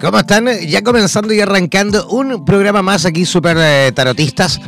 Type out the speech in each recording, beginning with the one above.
¿Cómo están? Ya comenzando y arrancando un programa más aquí, Super eh, Tarotistas.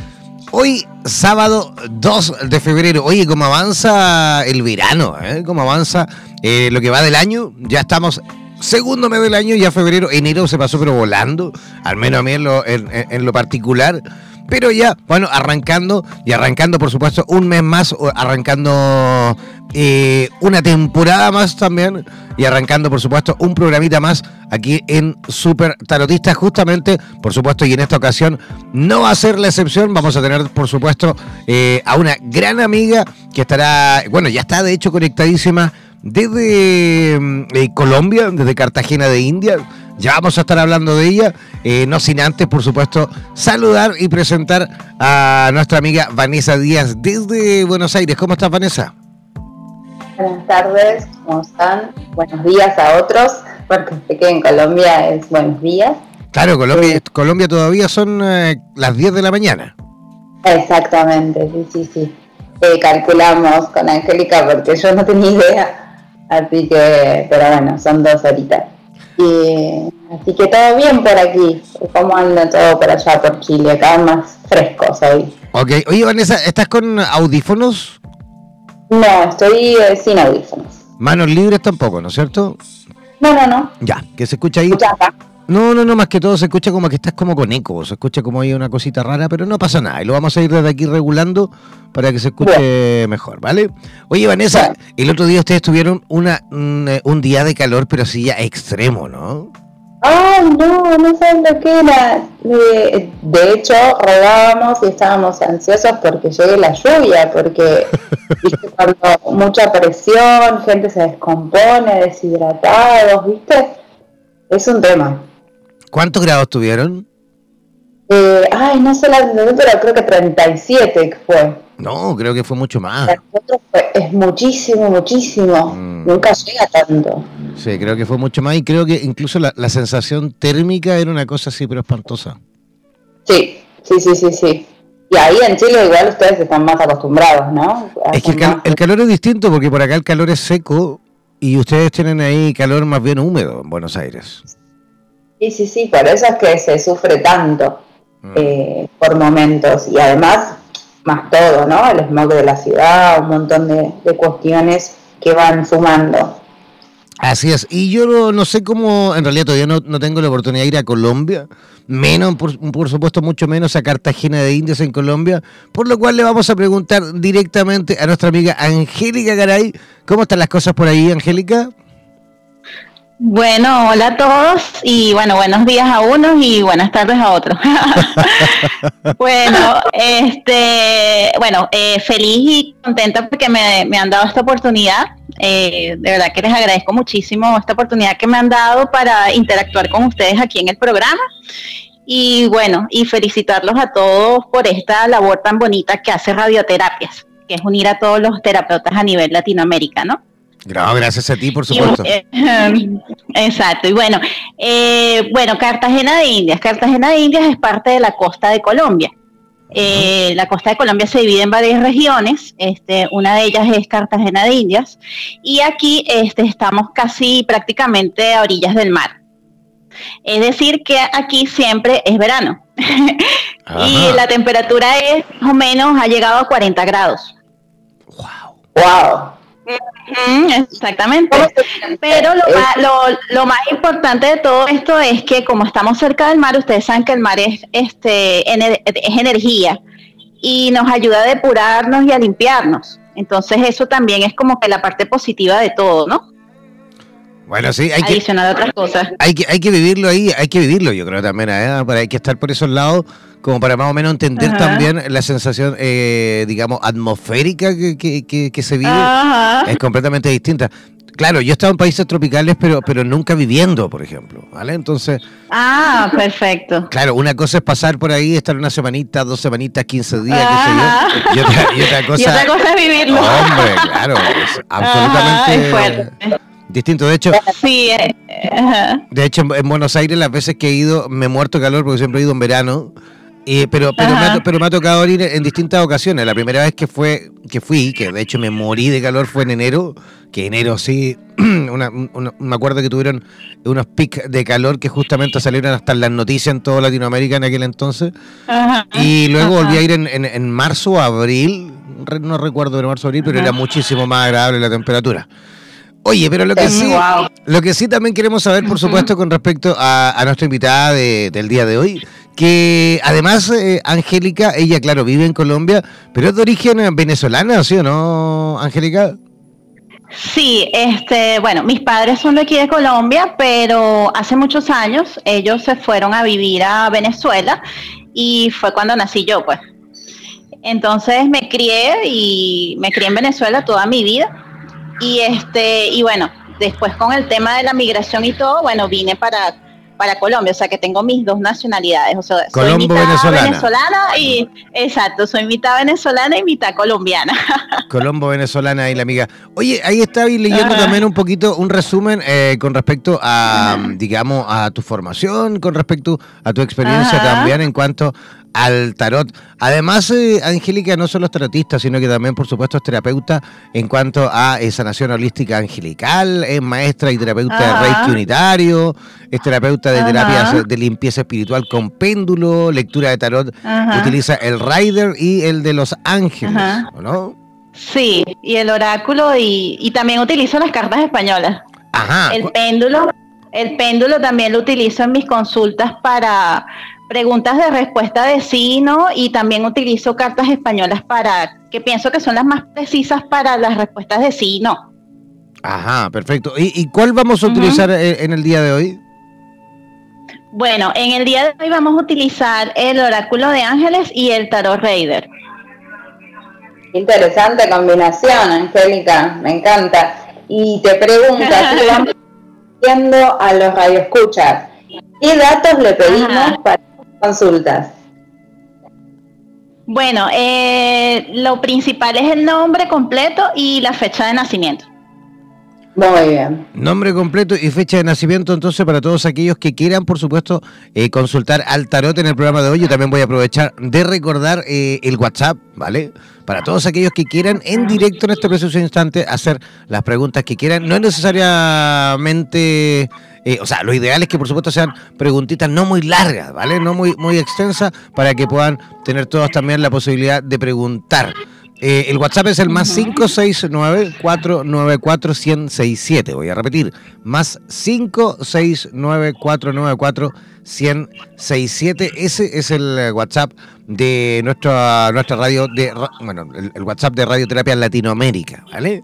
Hoy, sábado 2 de febrero. Oye, ¿cómo avanza el verano? Eh? ¿Cómo avanza eh, lo que va del año? Ya estamos segundo mes del año, ya febrero, enero se pasó pero volando, al menos a mí en lo particular. Pero ya, bueno, arrancando y arrancando, por supuesto, un mes más, arrancando eh, una temporada más también y arrancando, por supuesto, un programita más aquí en Super Tarotista, justamente, por supuesto, y en esta ocasión no va a ser la excepción. Vamos a tener, por supuesto, eh, a una gran amiga que estará, bueno, ya está de hecho conectadísima desde mm, eh, Colombia, desde Cartagena de India ya vamos a estar hablando de ella, eh, no sin antes, por supuesto, saludar y presentar a nuestra amiga Vanessa Díaz desde Buenos Aires. ¿Cómo estás, Vanessa? Buenas tardes, ¿cómo están? Buenos días a otros, porque que en Colombia es buenos días. Claro, Colombia, Colombia todavía son eh, las 10 de la mañana. Exactamente, sí, sí, sí. Eh, calculamos con Angélica porque yo no tenía idea, así que, pero bueno, son dos horitas. Y, así que todo bien por aquí. ¿Cómo anda todo por allá, por Chile? Acá más frescos hoy. Ok. Oye, Vanessa, ¿estás con audífonos? No, estoy eh, sin audífonos. Manos libres tampoco, ¿no es cierto? No, no, no. Ya, que se escucha ahí. No, no, no, más que todo se escucha como que estás como con eco, se escucha como hay una cosita rara, pero no pasa nada. Y lo vamos a ir desde aquí regulando para que se escuche mejor, ¿vale? Oye, Vanessa, el otro día ustedes tuvieron una, eh, un, día de calor, pero sí ya extremo, ¿no? Ay, no, no saben lo que era. De, hecho, rodábamos y estábamos ansiosos porque llegue la lluvia, porque ¿viste? cuando mucha presión, gente se descompone, deshidratados, ¿viste? Es un tema. ¿Cuántos grados tuvieron? Eh, ay, no sé la pero creo que 37 fue. No, creo que fue mucho más. es muchísimo, muchísimo. Mm. Nunca llega tanto. Sí, creo que fue mucho más y creo que incluso la, sensación térmica era una cosa así, pero espantosa. Sí, sí, sí, sí, sí. Y ahí en Chile igual ustedes están más acostumbrados, ¿no? es que el, calor es distinto porque por acá el calor es seco y ustedes tienen ahí calor más bien húmedo en Buenos Aires. Sí, sí, sí, por eso es que se sufre tanto mm. eh, por momentos. Y además, más todo, ¿no? El smog de la ciudad, un montón de, cuestiones que van sumando. Así es, y yo no, sé cómo, en realidad todavía no, no, tengo la oportunidad de ir a Colombia, menos, por, por, supuesto, mucho menos a Cartagena de Indias en Colombia, por lo cual le vamos a preguntar directamente a nuestra amiga Angélica Garay, ¿cómo están las cosas por ahí, Angélica? Bueno, hola a todos y bueno, buenos días a unos y buenas tardes a otros. bueno, este, bueno, eh, feliz y contenta porque me, han dado esta oportunidad. Eh, de verdad que les agradezco muchísimo esta oportunidad que me han dado para interactuar con ustedes aquí en el programa. Y bueno, y felicitarlos a todos por esta labor tan bonita que hace Radioterapias, que es unir a todos los terapeutas a nivel Latinoamérica, ¿no? Gracias a ti, por supuesto. Eh, exacto. Y bueno, eh, bueno, Cartagena de Indias. Cartagena de Indias es parte de la costa de Colombia. Eh, la costa de Colombia se divide en varias regiones, este, una de ellas es Cartagena de Indias, y aquí este, estamos casi prácticamente a orillas del mar. Es decir, que aquí siempre es verano. y la temperatura es más o menos, ha llegado a 40 grados. ¡Wow! ¡Wow! Exactamente. Pero lo más, importante de todo esto es que como estamos cerca del mar, ustedes saben que el mar es, este, es energía y nos ayuda a depurarnos y a limpiarnos. Entonces eso también es como que la parte positiva de todo, ¿no? Bueno, sí, hay que, otras cosas. Hay que, hay que vivirlo ahí, hay que vivirlo, yo creo también, ¿eh? hay que estar por esos lados como para más o menos entender también la sensación, eh, digamos, atmosférica que, que, se vive. Es completamente distinta. Claro, yo he estado en países tropicales, pero, pero nunca viviendo, por ejemplo, ¿vale? Entonces... Ah, perfecto. Claro, una cosa es pasar por ahí, estar una semanita, dos semanitas, quince días, qué sé yo. Y otra, cosa... y otra cosa es vivirlo. Hombre, claro, es absolutamente... distinto. De hecho, sí, eh, de hecho, en Buenos Aires las veces que he ido me he muerto calor porque siempre he ido en verano pero, pero, me ha, pero me ha tocado ir en distintas ocasiones. La primera vez que fue que fui, que de hecho me morí de calor, fue en enero. Que enero sí, me acuerdo que tuvieron unos pics de calor que justamente salieron hasta en las noticias en toda Latinoamérica en aquel entonces. y luego volví a ir en, en, marzo o abril, no recuerdo de marzo o abril, pero era muchísimo más agradable la temperatura. Oye, pero lo que sí, lo que sí también queremos saber, por supuesto, con respecto a, nuestra invitada del día de hoy, que además, eh, Angélica, ella, claro, vive en Colombia, pero es de origen venezolana, ¿sí o no, Angélica? Sí, este, bueno, mis padres son de aquí de Colombia, pero hace muchos años ellos se fueron a vivir a Venezuela y fue cuando nací yo, pues. Entonces me crié y me crié en Venezuela toda mi vida y este y bueno, después con el tema de la migración y todo, bueno, vine para para Colombia, o sea que tengo mis dos nacionalidades, o sea, soy mitad venezolana. y exacto, soy mitad venezolana y mitad colombiana. Colombo venezolana y la amiga. Oye, ahí estaba leyendo también un poquito un resumen eh, con respecto a, digamos, a tu formación, con respecto a tu experiencia también en cuanto al tarot. Además, eh, Angélica no solo es tarotista, sino que también, por supuesto, es terapeuta en cuanto a sanación holística angelical, es maestra y terapeuta de Reiki unitario, es terapeuta de terapias de limpieza espiritual con péndulo, lectura de tarot, utiliza el Rider y el de los ángeles, ¿no? Sí, y el oráculo y, y también utilizo las cartas españolas. Ajá. El péndulo, el péndulo también lo utilizo en mis consultas para preguntas de respuesta de sí, ¿no? Y también utilizo cartas españolas para, que pienso que son las más precisas para las respuestas de sí y no. Ajá, perfecto. ¿Y, cuál vamos a utilizar en el día de hoy? Bueno, en el día de hoy vamos a utilizar el oráculo de ángeles y el tarot Raider. Interesante combinación, Angélica, me encanta. Y te pregunto, si vamos viendo a los radioescuchas, ¿qué datos le pedimos para consultas? Bueno, eh, lo principal es el nombre completo y la fecha de nacimiento. Muy bien. Nombre completo y fecha de nacimiento, entonces, para todos aquellos que quieran, por supuesto, eh, consultar al tarot en el programa de hoy. Yo también voy a aprovechar de recordar eh, el WhatsApp, ¿vale? Para todos aquellos que quieran en directo en este preciso instante hacer las preguntas que quieran. No es necesariamente. Eh, o sea, lo ideal es que por supuesto sean preguntitas no muy largas, ¿vale? No muy, muy extensas, para que puedan tener todos también la posibilidad de preguntar. Eh, el WhatsApp es el más 569-494-1067. Voy a repetir, más 569-494-1067. Ese es el WhatsApp de nuestra, nuestra radio, de, bueno, el, el WhatsApp de Radioterapia Latinoamérica, ¿vale?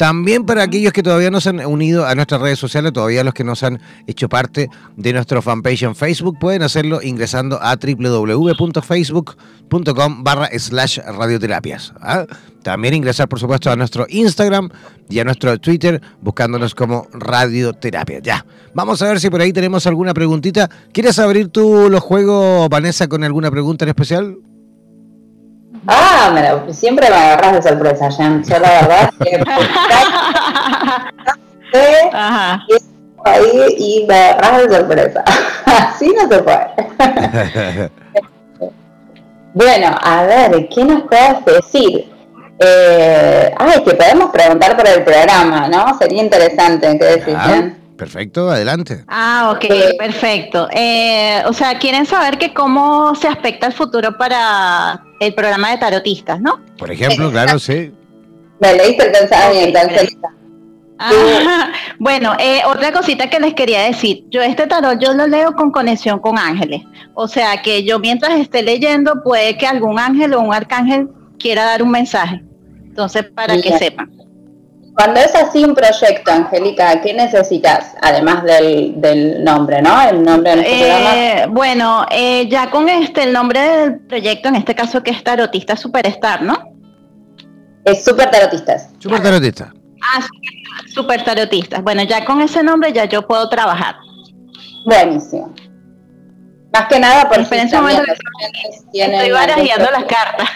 También para aquellos que todavía no se han unido a nuestras redes sociales, todavía los que no se han hecho parte de nuestro fanpage en Facebook, pueden hacerlo ingresando a www.facebook.com barra slash radioterapias. ¿ah? También ingresar, por supuesto, a nuestro Instagram y a nuestro Twitter buscándonos como Radioterapia. Ya, vamos a ver si por ahí tenemos alguna preguntita. ¿Quieres abrir tú los juegos, Vanessa, con alguna pregunta en especial? Ah, me siempre me agarras de sorpresa, Jan. Yo la verdad que Ajá. ahí y me agarras de sorpresa. Así no se puede. bueno, a ver, ¿qué nos puedes decir? Eh, ay, que podemos preguntar por el programa, ¿no? Sería interesante, ¿qué decís, Jan? Perfecto, adelante. Ah, ok, perfecto. Eh, o sea, quieren saber que cómo se aspecta el futuro para el programa de tarotistas, ¿no? Por ejemplo, claro, sí. Me leíste el pensamiento. Ah, bueno, eh, otra cosita que les quería decir, yo este tarot yo lo leo con conexión con ángeles, o sea que yo mientras esté leyendo puede que algún ángel o un arcángel quiera dar un mensaje, entonces para que sepan. Cuando es así un proyecto, Angélica, ¿qué necesitas? Además del, nombre, ¿no? El nombre del eh, Bueno, eh, ya con este, el nombre del proyecto, en este caso que es Tarotista Superstar, ¿no? Es Super Tarotistas. Super Tarotistas. Ah, super tarotistas. Bueno, ya con ese nombre ya yo puedo trabajar. Buenísimo. Más que nada por momento estoy barajeando las cartas.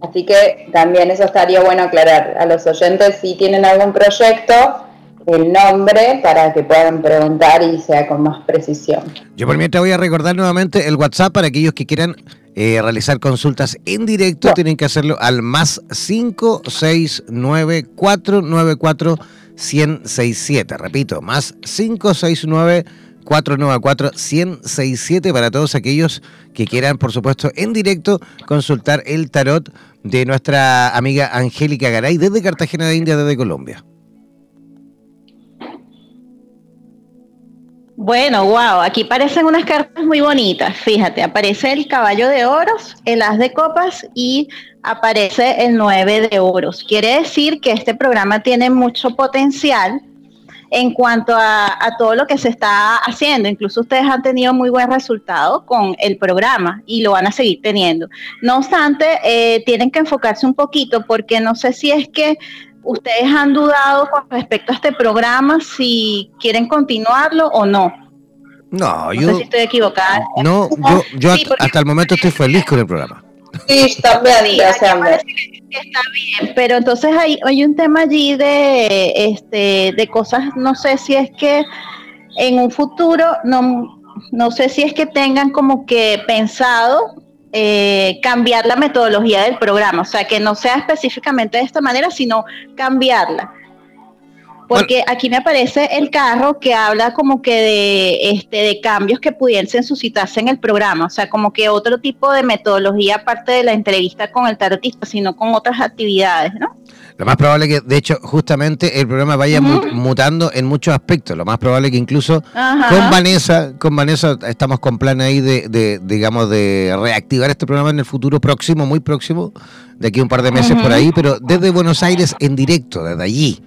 Así que también eso estaría bueno aclarar a los oyentes si tienen algún proyecto el nombre para que puedan preguntar y sea con más precisión. Yo por mientras voy a recordar nuevamente el WhatsApp para aquellos que quieran eh, realizar consultas en directo, tienen que hacerlo al más 569 494 1067. Repito, más 569 494 1067 para todos aquellos que quieran, por supuesto, en directo consultar el tarot de nuestra amiga Angélica Garay desde Cartagena de India, desde Colombia. Bueno, wow, aquí aparecen unas cartas muy bonitas. Fíjate, aparece el caballo de oros, el as de copas y aparece el nueve de oros. Quiere decir que este programa tiene mucho potencial en cuanto a, todo lo que se está haciendo. Incluso ustedes han tenido muy buen resultado con el programa y lo van a seguir teniendo. No obstante, eh, tienen que enfocarse un poquito porque no sé si es que ¿Ustedes han dudado con respecto a este programa si quieren continuarlo o no? No, yo. No sé si estoy equivocada. No, yo, yo hasta, el momento estoy feliz con el programa. Sí, también, sí, está bien, pero entonces hay, hay un tema allí de, este, de cosas, no sé si es que en un futuro, no, no sé si es que tengan como que pensado eh, cambiar la metodología del programa, o sea, que no sea específicamente de esta manera, sino cambiarla. Porque aquí me aparece el carro que habla como que de, este, de cambios que pudiesen suscitarse en el programa, o sea, como que otro tipo de metodología aparte de la entrevista con el tarotista, sino con otras actividades, ¿no? Lo más probable que, de hecho, justamente el programa vaya mutando en muchos aspectos. Lo más probable que incluso con Vanessa, con Vanessa estamos con plan ahí de, digamos, de reactivar este programa en el futuro próximo, muy próximo, de aquí un par de meses por ahí, pero desde Buenos Aires en directo, desde allí.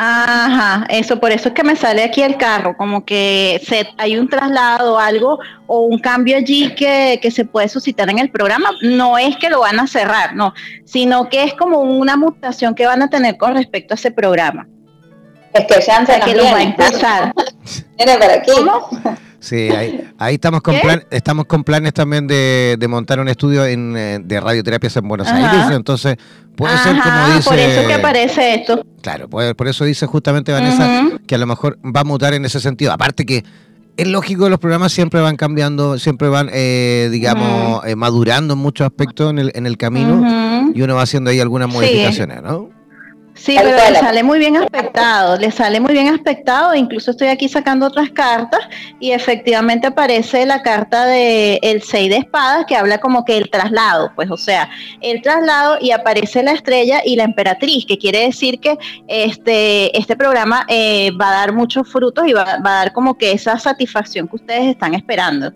Ajá, eso, por eso es que me sale aquí el carro, como que se, hay un traslado, algo o un cambio allí que, se puede suscitar en el programa. No es que lo van a cerrar, no, sino que es como una mutación que van a tener con respecto a ese programa. Es que ya se que lo va a impulsar. Viene para aquí. Sí, ahí, ahí estamos con plan, estamos con planes también de, montar un estudio en, eh, de radioterapias en Buenos Aires, entonces puede ser como dice... Por eso que aparece esto. Claro, por eso dice justamente Vanessa que a lo mejor va a mutar en ese sentido. Aparte que es lógico que los programas siempre van cambiando, siempre van, eh, digamos, eh, madurando en muchos aspectos en el, en el camino y uno va haciendo ahí algunas modificaciones, ¿no? Sí, pero le sale muy bien aspectado, le sale muy bien aspectado, incluso estoy aquí sacando otras cartas y efectivamente aparece la carta de el 6 de espadas que habla como que el traslado, pues o sea, el traslado y aparece la estrella y la emperatriz, que quiere decir que este, este programa eh, va a dar muchos frutos y va, a dar como que esa satisfacción que ustedes están esperando.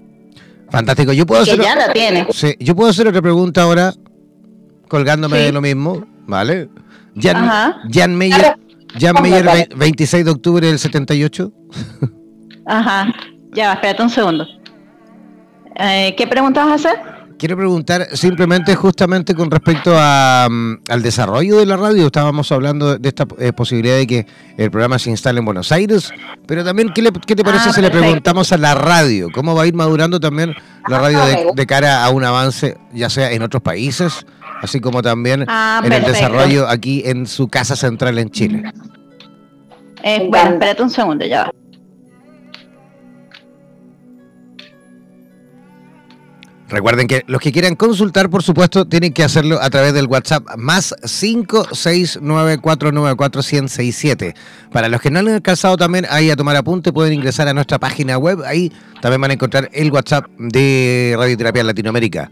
Fantástico, yo puedo hacer ya la tiene. Sí, yo puedo hacer otra pregunta ahora colgándome de lo mismo, ¿vale? Jan, Jan Meyer, Jan Meyer 26 de octubre del 78. Ajá, ya, espérate un segundo. Eh, ¿Qué preguntas vas a hacer? Quiero preguntar simplemente justamente con respecto a, mm, al desarrollo de la radio. Estábamos hablando de esta eh, posibilidad de que el programa se instale en Buenos Aires, pero también, ¿qué, te parece ah, si le preguntamos a la radio? ¿Cómo va a ir madurando también la radio de cara a un avance, ya sea en otros países? Así como también ah, en el desarrollo aquí en su casa central en Chile. Eh, bueno, espérate un segundo, ya va. Recuerden que los que quieran consultar, por supuesto, tienen que hacerlo a través del WhatsApp más 569494167. Para los que no han alcanzado también ahí a tomar apunte, pueden ingresar a nuestra página web. Ahí también van a encontrar el WhatsApp de Radioterapia Latinoamérica.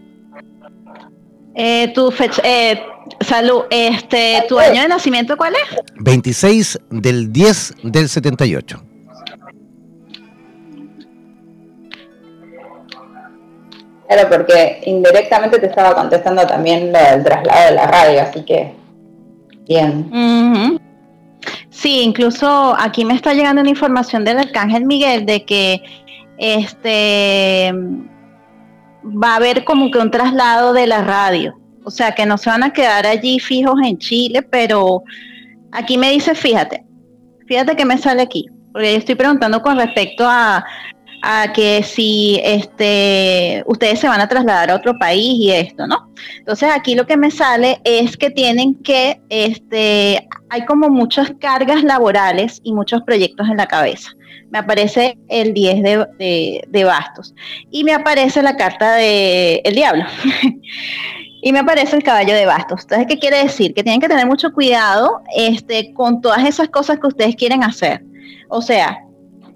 Eh, tu fecha, eh, salud, este, ¿tu año de nacimiento cuál es? 26 del 10 del 78. Claro, porque indirectamente te estaba contestando también lo del traslado de la radio, así que bien. Sí, incluso aquí me está llegando una información del Arcángel Miguel de que este va a haber como que un traslado de la radio. O sea, que no se van a quedar allí fijos en Chile, pero aquí me dice, fíjate, fíjate que me sale aquí, porque yo estoy preguntando con respecto a a que si este, ustedes se van a trasladar a otro país y esto, ¿no? Entonces aquí lo que me sale es que tienen que, este, hay como muchas cargas laborales y muchos proyectos en la cabeza. Me aparece el 10 de, de, bastos y me aparece la carta de el diablo. y me aparece el caballo de bastos. Entonces, ¿qué quiere decir? Que tienen que tener mucho cuidado este, con todas esas cosas que ustedes quieren hacer. O sea,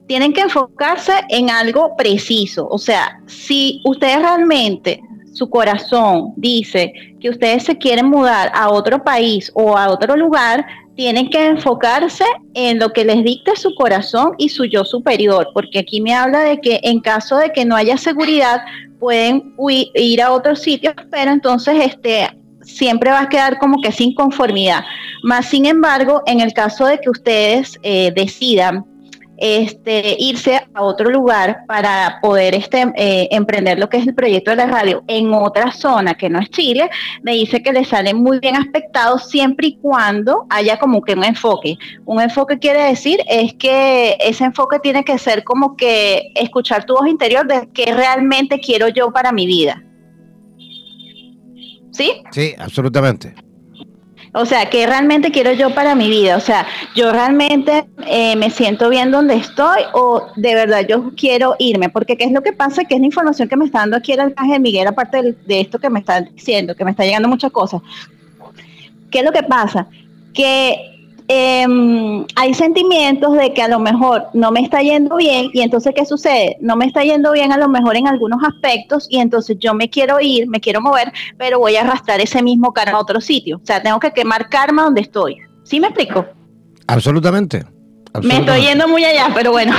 tienen que enfocarse en algo preciso. O sea, si ustedes realmente, su corazón dice que ustedes se quieren mudar a otro país o a otro lugar, tienen que enfocarse en lo que les dicte su corazón y su yo superior, porque aquí me habla de que en caso de que no haya seguridad, pueden ir a otros sitios, pero entonces este siempre va a quedar como que sin conformidad. Más sin embargo, en el caso de que ustedes eh, decidan este, irse a otro lugar para poder este, eh, emprender lo que es el proyecto de la radio en otra zona que no es Chile, me dice que le sale muy bien aspectado siempre y cuando haya como que un enfoque. Un enfoque quiere decir es que ese enfoque tiene que ser como que escuchar tu voz interior de qué realmente quiero yo para mi vida. ¿Sí? Sí, absolutamente. O sea, ¿qué realmente quiero yo para mi vida? O sea, yo realmente eh, me siento bien donde estoy o de verdad yo quiero irme. Porque ¿qué es lo que pasa? Que es la información que me está dando aquí el de Miguel, aparte de, de esto que me está diciendo, que me está llegando muchas cosas. ¿Qué es lo que pasa? Que Em, hay sentimientos de que a lo mejor no me está yendo bien y entonces ¿qué sucede? No me está yendo bien a lo mejor en algunos aspectos y entonces yo me quiero ir, me quiero mover, pero voy a arrastrar ese mismo karma a otro sitio. O sea, tengo que quemar karma donde estoy. ¿Sí me explico? Absolutamente. Me estoy yendo muy allá, pero bueno.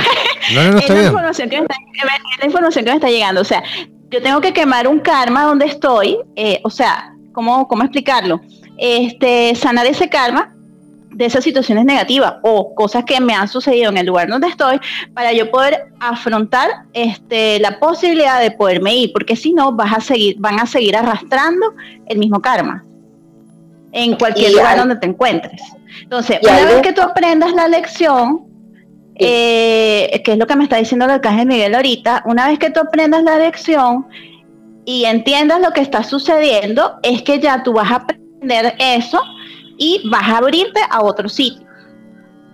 No, no, no es, la información que me está, es la información que me está llegando. O sea, yo tengo que quemar un karma donde estoy. Eh, o sea, ¿cómo, ¿cómo explicarlo? Este, sanar ese karma de esas situaciones negativas o cosas que me han sucedido en el lugar donde estoy para yo poder afrontar este, la posibilidad de poderme ir, porque si no vas a seguir, van a seguir arrastrando el mismo karma en cualquier lugar donde te encuentres. Entonces, una vez que tú aprendas la lección, eh, que es lo que me está diciendo el arcángel Miguel ahorita, una vez que tú aprendas la lección y entiendas lo que está sucediendo, es que ya tú vas a aprender eso y vas a abrirte a otro sitio.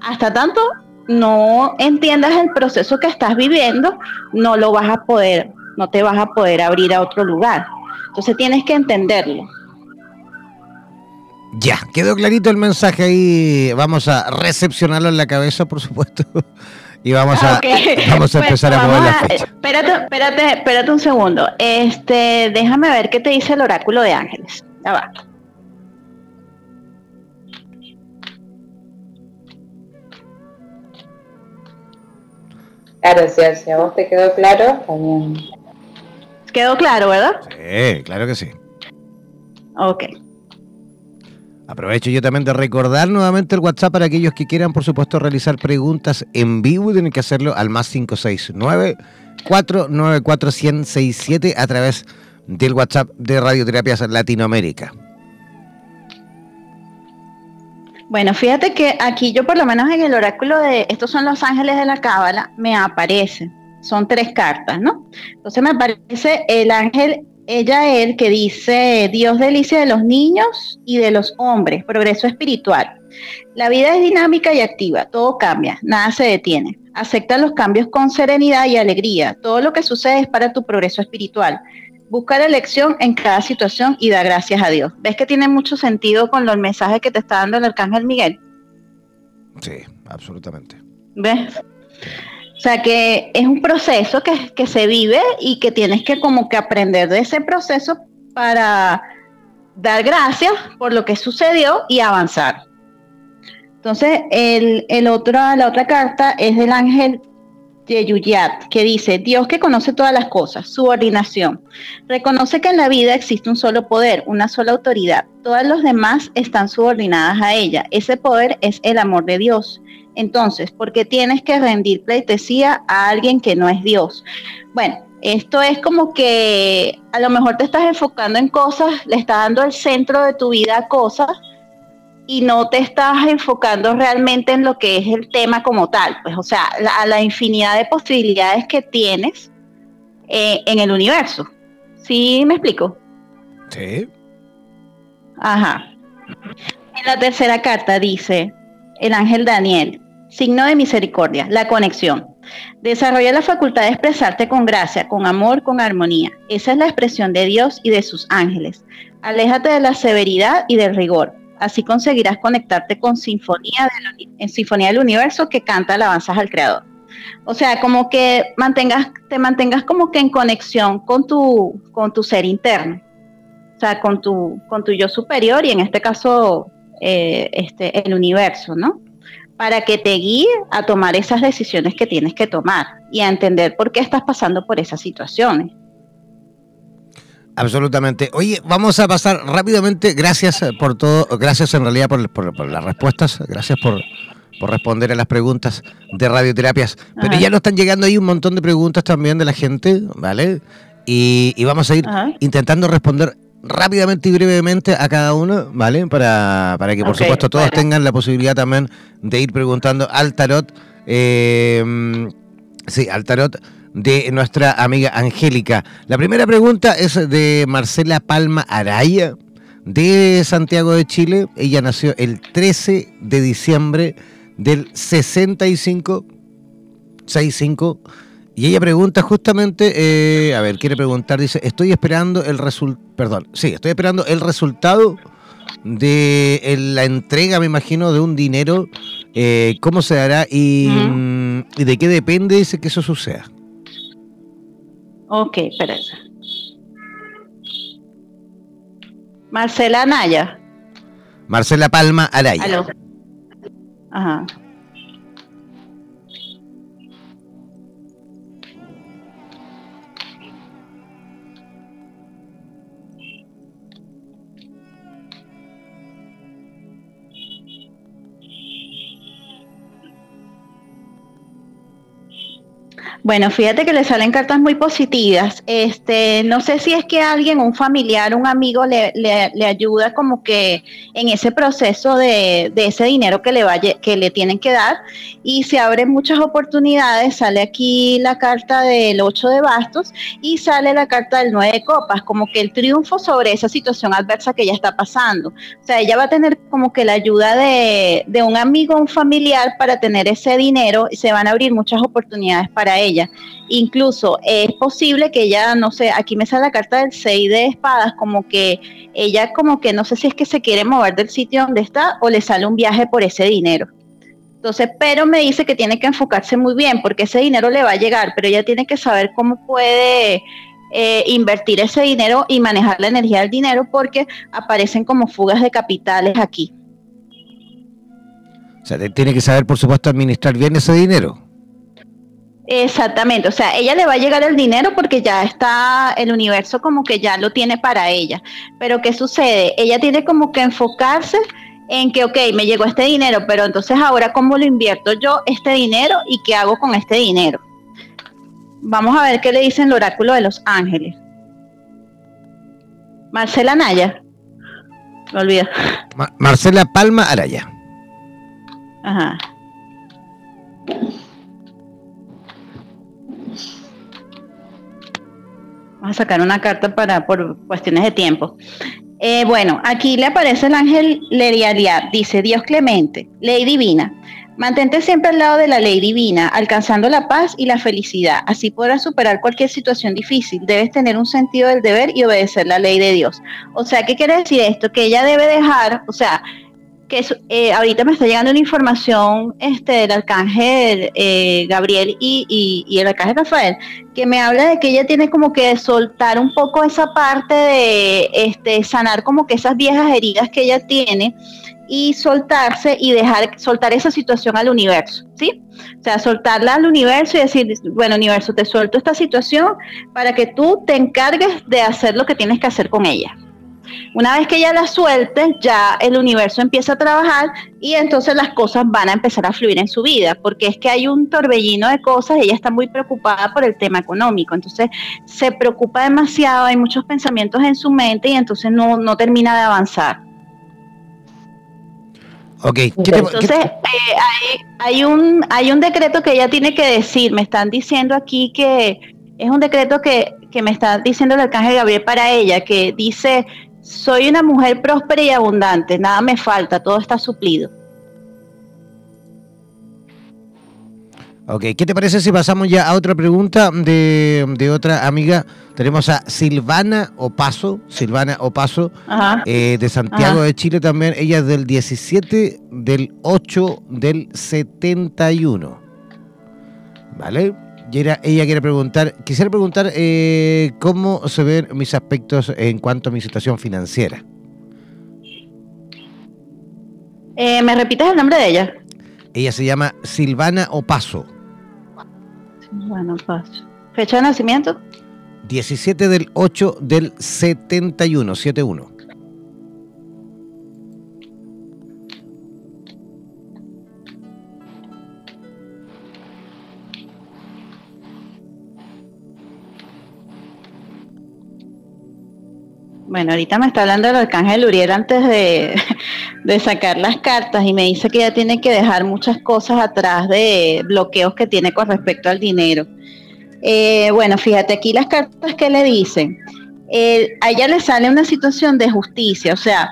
Hasta tanto no entiendas el proceso que estás viviendo, no lo vas a poder, no te vas a poder abrir a otro lugar. Entonces tienes que entenderlo. Ya, quedó clarito el mensaje ahí. Vamos a recepcionarlo en la cabeza, por supuesto. Y vamos a, vamos a empezar a mover la fecha. Espérate, espérate, espérate un segundo. Este, déjame ver qué te dice el oráculo de ángeles. Ya va. Claro, si, a vos te quedó claro, también. Quedó claro, ¿verdad? Sí, claro que sí. Ok. Aprovecho yo también de recordar nuevamente el WhatsApp para aquellos que quieran, por supuesto, realizar preguntas en vivo y tienen que hacerlo al más 569 494 1067 a través del WhatsApp de Radioterapias Latinoamérica. Bueno, fíjate que aquí yo por lo menos en el oráculo de estos son los ángeles de la cábala me aparecen. Son tres cartas, ¿no? Entonces me aparece el ángel ella él, que dice, Dios delicia de los niños y de los hombres, progreso espiritual. La vida es dinámica y activa, todo cambia, nada se detiene. Acepta los cambios con serenidad y alegría. Todo lo que sucede es para tu progreso espiritual. Busca la elección en cada situación y da gracias a Dios. ¿Ves que tiene mucho sentido con el mensaje que te está dando el arcángel Miguel? Sí, absolutamente. ¿Ves? O sea que es un proceso que, se vive y que tienes que como que aprender de ese proceso para dar gracias por lo que sucedió y avanzar. Entonces, el, el otro, la otra carta es del ángel Yeyuyat, que dice, Dios que conoce todas las cosas, subordinación. Reconoce que en la vida existe un solo poder, una sola autoridad. Todas los demás están subordinadas a ella. Ese poder es el amor de Dios. Entonces, ¿por qué tienes que rendir pleitesía a alguien que no es Dios? Bueno, esto es como que a lo mejor te estás enfocando en cosas, le estás dando el centro de tu vida a cosas y no te estás enfocando realmente en lo que es el tema como tal, pues o sea, la, la infinidad de posibilidades que tienes eh, en el universo. ¿Sí me explico? Sí. Ajá. En la tercera carta dice el ángel Daniel, signo de misericordia, la conexión. Desarrolla la facultad de expresarte con gracia, con amor, con armonía. Esa es la expresión de Dios y de sus ángeles. Aléjate de la severidad y del rigor Así conseguirás conectarte con sinfonía sinfonía del universo que canta alabanzas al creador. O sea, como que mantengas, te mantengas como que en conexión con tu, con tu ser interno. O sea, con tu, con tu yo superior y en este caso eh, este, el universo, ¿no? Para que te guíe a tomar esas decisiones que tienes que tomar y a entender por qué estás pasando por esas situaciones. Absolutamente. Oye, vamos a pasar rápidamente, gracias por todo, gracias en realidad por, las respuestas, gracias por, responder a las preguntas de radioterapias. Pero ya nos están llegando ahí un montón de preguntas también de la gente, ¿vale? Y, vamos a ir intentando responder rápidamente y brevemente a cada uno, ¿vale? Para, para que por supuesto todos tengan la posibilidad también de ir preguntando al tarot. Eh, sí, al tarot de nuestra amiga Angélica. La primera pregunta es de Marcela Palma Araya, de Santiago de Chile. Ella nació el 13 de diciembre del 65, 65, y ella pregunta justamente, eh, a ver, quiere preguntar, dice, estoy esperando el resultado, perdón, sí, estoy esperando el resultado de la entrega, me imagino, de un dinero, eh, cómo se dará y, y de qué depende, dice que eso suceda. Ok, espérate. Marcela Anaya. Marcela Palma Araya. Aló. Ajá. Bueno, fíjate que le salen cartas muy positivas. Este, no sé si es que alguien, un familiar, un amigo le, le, ayuda como que en ese proceso de, de, ese dinero que le vaya, que le tienen que dar y se abren muchas oportunidades. Sale aquí la carta del 8 de bastos y sale la carta del 9 de copas, como que el triunfo sobre esa situación adversa que ella está pasando. O sea, ella va a tener como que la ayuda de, de un amigo, un familiar para tener ese dinero y se van a abrir muchas oportunidades para ella Incluso es posible que ella, no sé, aquí me sale la carta del 6 de espadas, como que ella como que no sé si es que se quiere mover del sitio donde está o le sale un viaje por ese dinero. Entonces, pero me dice que tiene que enfocarse muy bien porque ese dinero le va a llegar, pero ella tiene que saber cómo puede eh, invertir ese dinero y manejar la energía del dinero porque aparecen como fugas de capitales aquí. O sea, tiene que saber, por supuesto, administrar bien ese dinero. Exactamente, o sea, ella le va a llegar el dinero porque ya está, el universo como que ya lo tiene para ella. Pero ¿qué sucede? Ella tiene como que enfocarse en que, ok, me llegó este dinero, pero entonces ahora cómo lo invierto yo este dinero y qué hago con este dinero. Vamos a ver qué le dice el oráculo de los ángeles. Marcela Naya. Me olvida. Marcela Palma Araya. Ajá. Vamos a sacar una carta para por cuestiones de tiempo. Eh, bueno, aquí le aparece el ángel Lerialiat. Dice, Dios clemente, ley divina. Mantente siempre al lado de la ley divina, alcanzando la paz y la felicidad. Así podrás superar cualquier situación difícil. Debes tener un sentido del deber y obedecer la ley de Dios. O sea, ¿qué quiere decir esto? Que ella debe dejar, o sea, que eh, ahorita me está llegando una información este, del arcángel eh, Gabriel y, el arcángel Rafael, que me habla de que ella tiene como que soltar un poco esa parte de este, sanar como que esas viejas heridas que ella tiene y soltarse y dejar soltar esa situación al universo, ¿sí? O sea, soltarla al universo y decir, bueno, universo, te suelto esta situación para que tú te encargues de hacer lo que tienes que hacer con ella. Una vez que ella la suelte, ya el universo empieza a trabajar y entonces las cosas van a empezar a fluir en su vida, porque es que hay un torbellino de cosas, ella está muy preocupada por el tema económico, entonces se preocupa demasiado, hay muchos pensamientos en su mente y entonces no, no termina de avanzar. Entonces, eh, hay, un, hay un decreto que ella tiene que decir. Me están diciendo aquí que es un decreto que, que me está diciendo el arcángel Gabriel para ella, que dice, soy una mujer próspera y abundante, nada me falta, todo está suplido. Ok, ¿qué te parece si pasamos ya a otra pregunta de, otra amiga? Tenemos a Silvana Opaso, Silvana Opaso, eh, de Santiago de Chile también. Ella es del 17 del 8 del 71. ¿Vale? Y ella quiere preguntar, quisiera preguntar eh, cómo se ven mis aspectos en cuanto a mi situación financiera. Eh, ¿Me repites el nombre de ella? Ella se llama Silvana Opaso. Silvana Opaso. ¿Fecha de nacimiento? 17 del 8 del 71, 71. Bueno, ahorita me está hablando el arcángel Uriel antes de, sacar las cartas y me dice que ella tiene que dejar muchas cosas atrás de bloqueos que tiene con respecto al dinero. Eh, bueno, fíjate aquí las cartas que le dicen. a ella le sale una situación de justicia, o sea,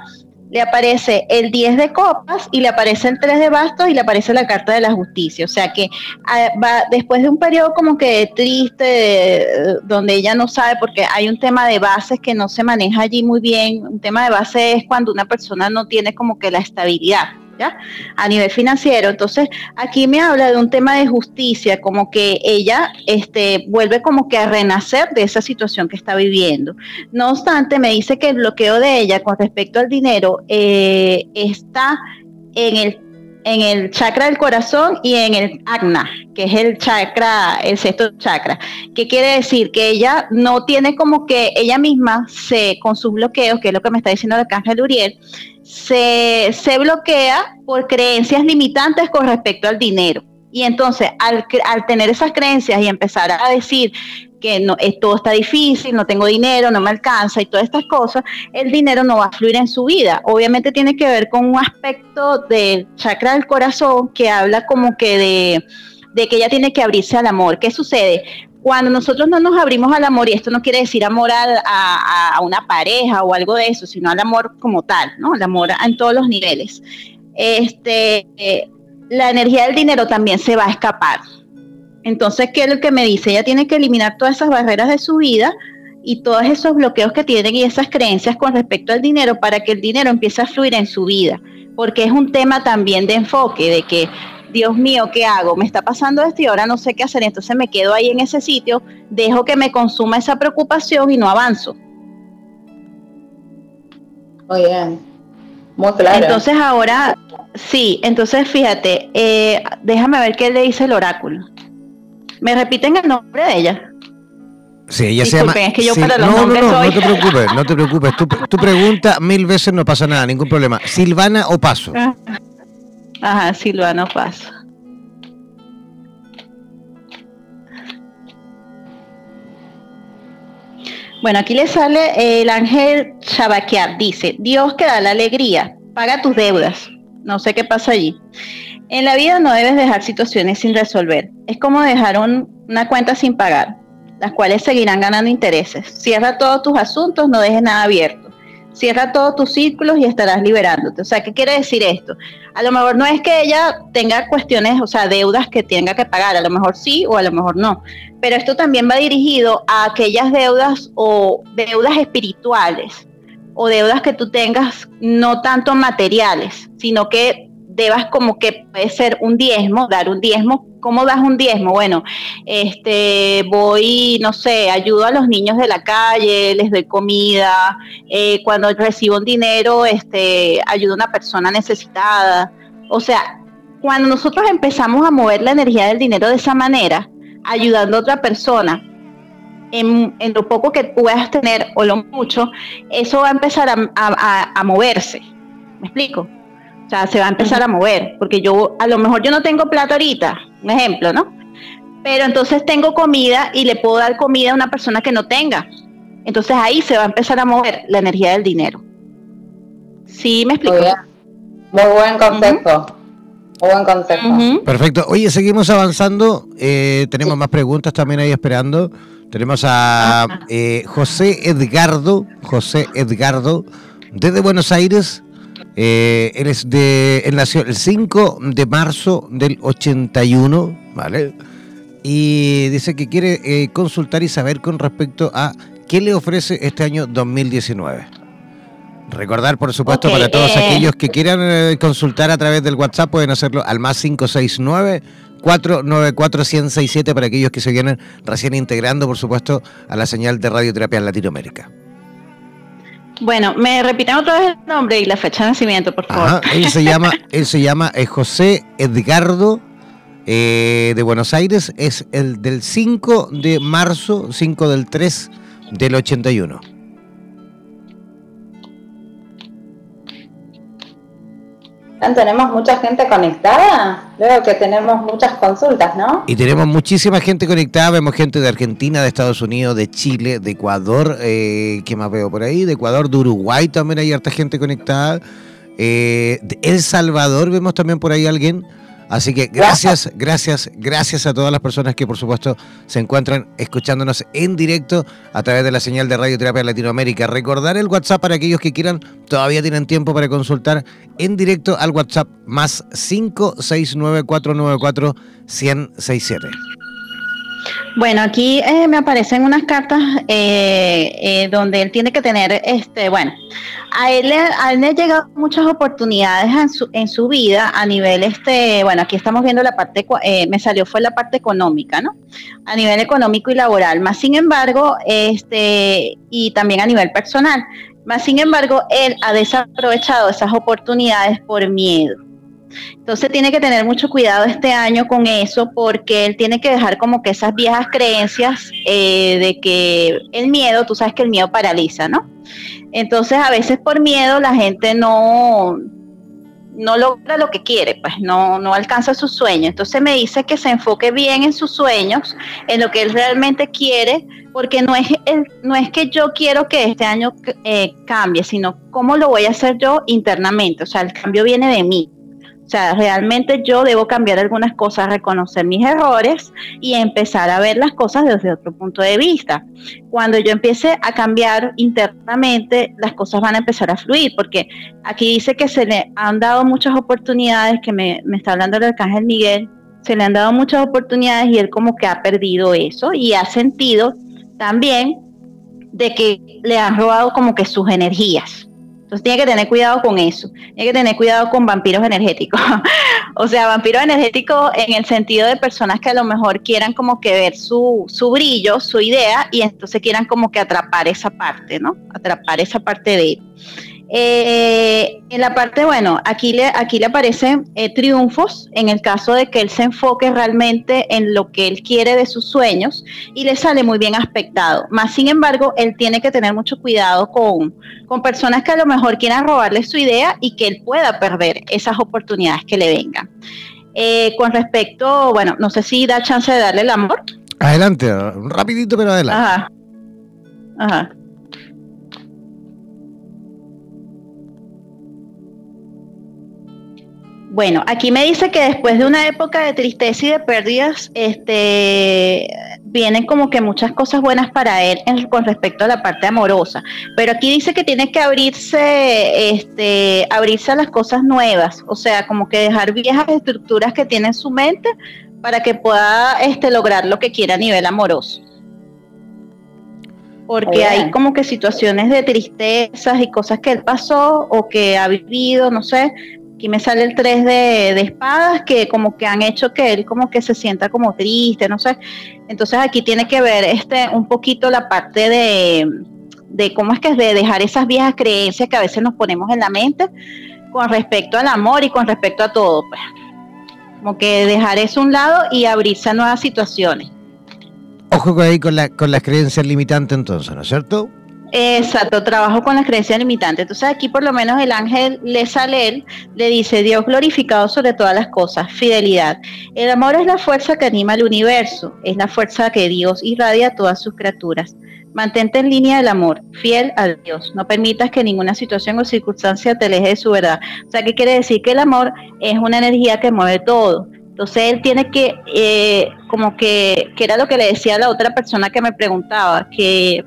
le aparece el 10 de copas y le aparece el 3 de bastos y le aparece la carta de la justicia. O sea que ah, va después de un periodo como que triste, donde ella no sabe, porque hay un tema de bases que no se maneja allí muy bien. Un tema de base es cuando una persona no tiene como que la estabilidad. A nivel financiero. Entonces, aquí me habla de un tema de justicia, como que ella este, vuelve como que a renacer de esa situación que está viviendo. No obstante, me dice que el bloqueo de ella con respecto al dinero eh, está en el en el chakra del corazón y en el agna, que es el chakra, el sexto chakra. ¿Qué quiere decir? Que ella no tiene como que ella misma se, con sus bloqueos, que es lo que me está diciendo el arcángel Uriel, se, se bloquea por creencias limitantes con respecto al dinero. Y entonces, al, al, tener esas creencias y empezar a decir que no, todo está difícil, no tengo dinero, no me alcanza y todas estas cosas, el dinero no va a fluir en su vida. Obviamente tiene que ver con un aspecto del chakra del corazón que habla como que de, de que ella tiene que abrirse al amor. ¿Qué sucede? Cuando nosotros no nos abrimos al amor, y esto no quiere decir amor a, una pareja o algo de eso, sino al amor como tal, ¿no? El amor en todos los niveles. Este, la energía del dinero también se va a escapar. Entonces, ¿qué es lo que me dice? Ella tiene que eliminar todas esas barreras de su vida y todos esos bloqueos que tienen y esas creencias con respecto al dinero para que el dinero empiece a fluir en su vida. Porque es un tema también de enfoque, de que Dios mío, ¿qué hago? Me está pasando esto y ahora no sé qué hacer. Entonces me quedo ahí en ese sitio, dejo que me consuma esa preocupación y no avanzo. Muy bien, muy claro. Entonces ahora, sí, entonces fíjate, eh, déjame ver qué le dice el oráculo. ¿Me repiten el nombre de ella? Sí, ella se llama. Es que yo para los no, no, no, no te preocupes, no te preocupes. Tu, pregunta mil veces no pasa nada, ningún problema. Silvana o Paso. Ah. Ajá, Silvano Paso. Bueno, aquí le sale el ángel Shabakiar. Dice, Dios que da la alegría, paga tus deudas. No sé qué pasa allí. En la vida no debes dejar situaciones sin resolver. Es como dejar una cuenta sin pagar. las cuales seguirán ganando intereses. Cierra todos tus asuntos, no dejes nada abierto. Cierra todos tus círculos y estarás liberándote. O sea, ¿qué quiere decir esto? A lo mejor no es que ella tenga cuestiones, o sea, deudas que tenga que pagar, a lo mejor sí o a lo mejor no. Pero esto también va dirigido a aquellas deudas o deudas espirituales o deudas que tú tengas no tanto materiales, sino que debas como que puede ser un diezmo, dar un diezmo. ¿Cómo das un diezmo? Bueno, este, voy, no sé, ayudo a los niños de la calle, les doy comida, eh, cuando recibo un dinero, este, ayudo a una persona necesitada. O sea, cuando nosotros empezamos a mover la energía del dinero de esa manera, ayudando a otra persona, en, lo poco que puedas tener o lo mucho, eso va a empezar a moverse. ¿Me explico? O sea, se va a empezar a mover, porque yo, a lo mejor yo no tengo plata ahorita, un ejemplo, ¿no? Pero entonces tengo comida y le puedo dar comida a una persona que no tenga. Entonces ahí se va a empezar a mover la energía del dinero. ¿Sí me explico? Muy, buen consejo. Muy buen consejo. Perfecto. Oye, seguimos avanzando. Eh, tenemos más preguntas también ahí esperando. Tenemos a eh, José Edgardo, José Edgardo, desde Buenos Aires. Eh, él es de, él nació el 5 de marzo del 81, ¿vale? Y dice que quiere eh, consultar y saber con respecto a qué le ofrece este año 2019. Recordar, por supuesto, para todos eh, aquellos que quieran eh, consultar a través del WhatsApp, pueden hacerlo al más 569 494 1067 para aquellos que se vienen recién integrando, por supuesto, a la señal de radioterapia en Latinoamérica. Bueno, me repiten otra vez el nombre y la fecha de nacimiento, por favor. él se llama, él se llama eh, José Edgardo eh, de Buenos Aires, es el del 5 de marzo, 5 del 3 del 81. Tenemos mucha gente conectada. Veo que tenemos muchas consultas, ¿no? Y tenemos muchísima gente conectada. Vemos gente de Argentina, de Estados Unidos, de Chile, de Ecuador. Eh, ¿Qué más veo por ahí? De Ecuador, de Uruguay también hay harta gente conectada. Eh, de El Salvador vemos también por ahí alguien. Así que gracias, gracias, gracias a todas las personas que por supuesto se encuentran escuchándonos en directo a través de la señal de Radio Terapia Latinoamérica. Recordar el WhatsApp para aquellos que quieran, todavía tienen tiempo para consultar en directo al WhatsApp más 569 1067 bueno, aquí eh, me aparecen unas cartas eh, eh, donde él tiene que tener, este, bueno, a él, a él le han llegado muchas oportunidades en su, en su vida a nivel, este, bueno, aquí estamos viendo la parte, me salió fue la parte económica, ¿no? A nivel económico y laboral, más sin embargo, este, y también a nivel personal, más sin embargo, él ha desaprovechado esas oportunidades por miedo. Entonces tiene que tener mucho cuidado este año con eso porque él tiene que dejar como que esas viejas creencias eh, de que el miedo, tú sabes que el miedo paraliza, ¿no? Entonces a veces por miedo la gente no, no logra lo que quiere, pues no, no alcanza sus sueños. Entonces me dice que se enfoque bien en sus sueños, en lo que él realmente quiere, porque no es, no es que yo quiero que este año eh, cambie, sino cómo lo voy a hacer yo internamente. O sea, el cambio viene de mí. O sea, realmente yo debo cambiar algunas cosas, reconocer mis errores y empezar a ver las cosas desde otro punto de vista. Cuando yo empiece a cambiar internamente, las cosas van a empezar a fluir, porque aquí dice que se le han dado muchas oportunidades, que me, está hablando el arcángel Miguel, se le han dado muchas oportunidades y él como que ha perdido eso y ha sentido también de que le han robado como que sus energías. Entonces tiene que tener cuidado con eso. Tiene que tener cuidado con vampiros energéticos. o sea, vampiros energéticos en el sentido de personas que a lo mejor quieran como que ver su, su brillo, su idea, y entonces quieran como que atrapar esa parte, ¿no? Atrapar esa parte de él. Eh, en la parte, bueno, aquí le, aquí le aparecen eh, triunfos en el caso de que él se enfoque realmente en lo que él quiere de sus sueños y le sale muy bien aspectado. Más sin embargo, él tiene que tener mucho cuidado con, con personas que a lo mejor quieran robarle su idea y que él pueda perder esas oportunidades que le vengan. Eh, con respecto, bueno, no sé si da chance de darle el amor. Adelante, rapidito pero adelante. Ajá. Ajá. Bueno, aquí me dice que después de una época de tristeza y de pérdidas, este, vienen como que muchas cosas buenas para él con respecto a la parte amorosa. Pero aquí dice que tiene que abrirse, este, abrirse a las cosas nuevas, o sea, como que dejar viejas estructuras que tiene en su mente para que pueda este, lograr lo que quiera a nivel amoroso. Porque hay como que situaciones de tristezas y cosas que él pasó o que ha vivido, no sé, aquí me sale el 3 de, espadas que como que han hecho que él como que se sienta como triste, no sé. Entonces aquí tiene que ver este un poquito la parte de, de cómo es que es de dejar esas viejas creencias que a veces nos ponemos en la mente con respecto al amor y con respecto a todo. Pues. Como que dejar eso a un lado y abrirse a nuevas situaciones. Ojo ahí con, la, con las creencias limitantes entonces, ¿no es cierto? Exacto, trabajo con las creencias limitantes. Entonces aquí por lo menos el ángel le sale él, le dice, Dios glorificado sobre todas las cosas, fidelidad. El amor es la fuerza que anima al universo, es la fuerza que Dios irradia a todas sus criaturas. Mantente en línea del amor, fiel a Dios. No permitas que ninguna situación o circunstancia te aleje de su verdad. O sea, ¿qué quiere decir? Que el amor es una energía que mueve todo. Entonces él tiene que, eh, como que, que era lo que le decía a la otra persona que me preguntaba, que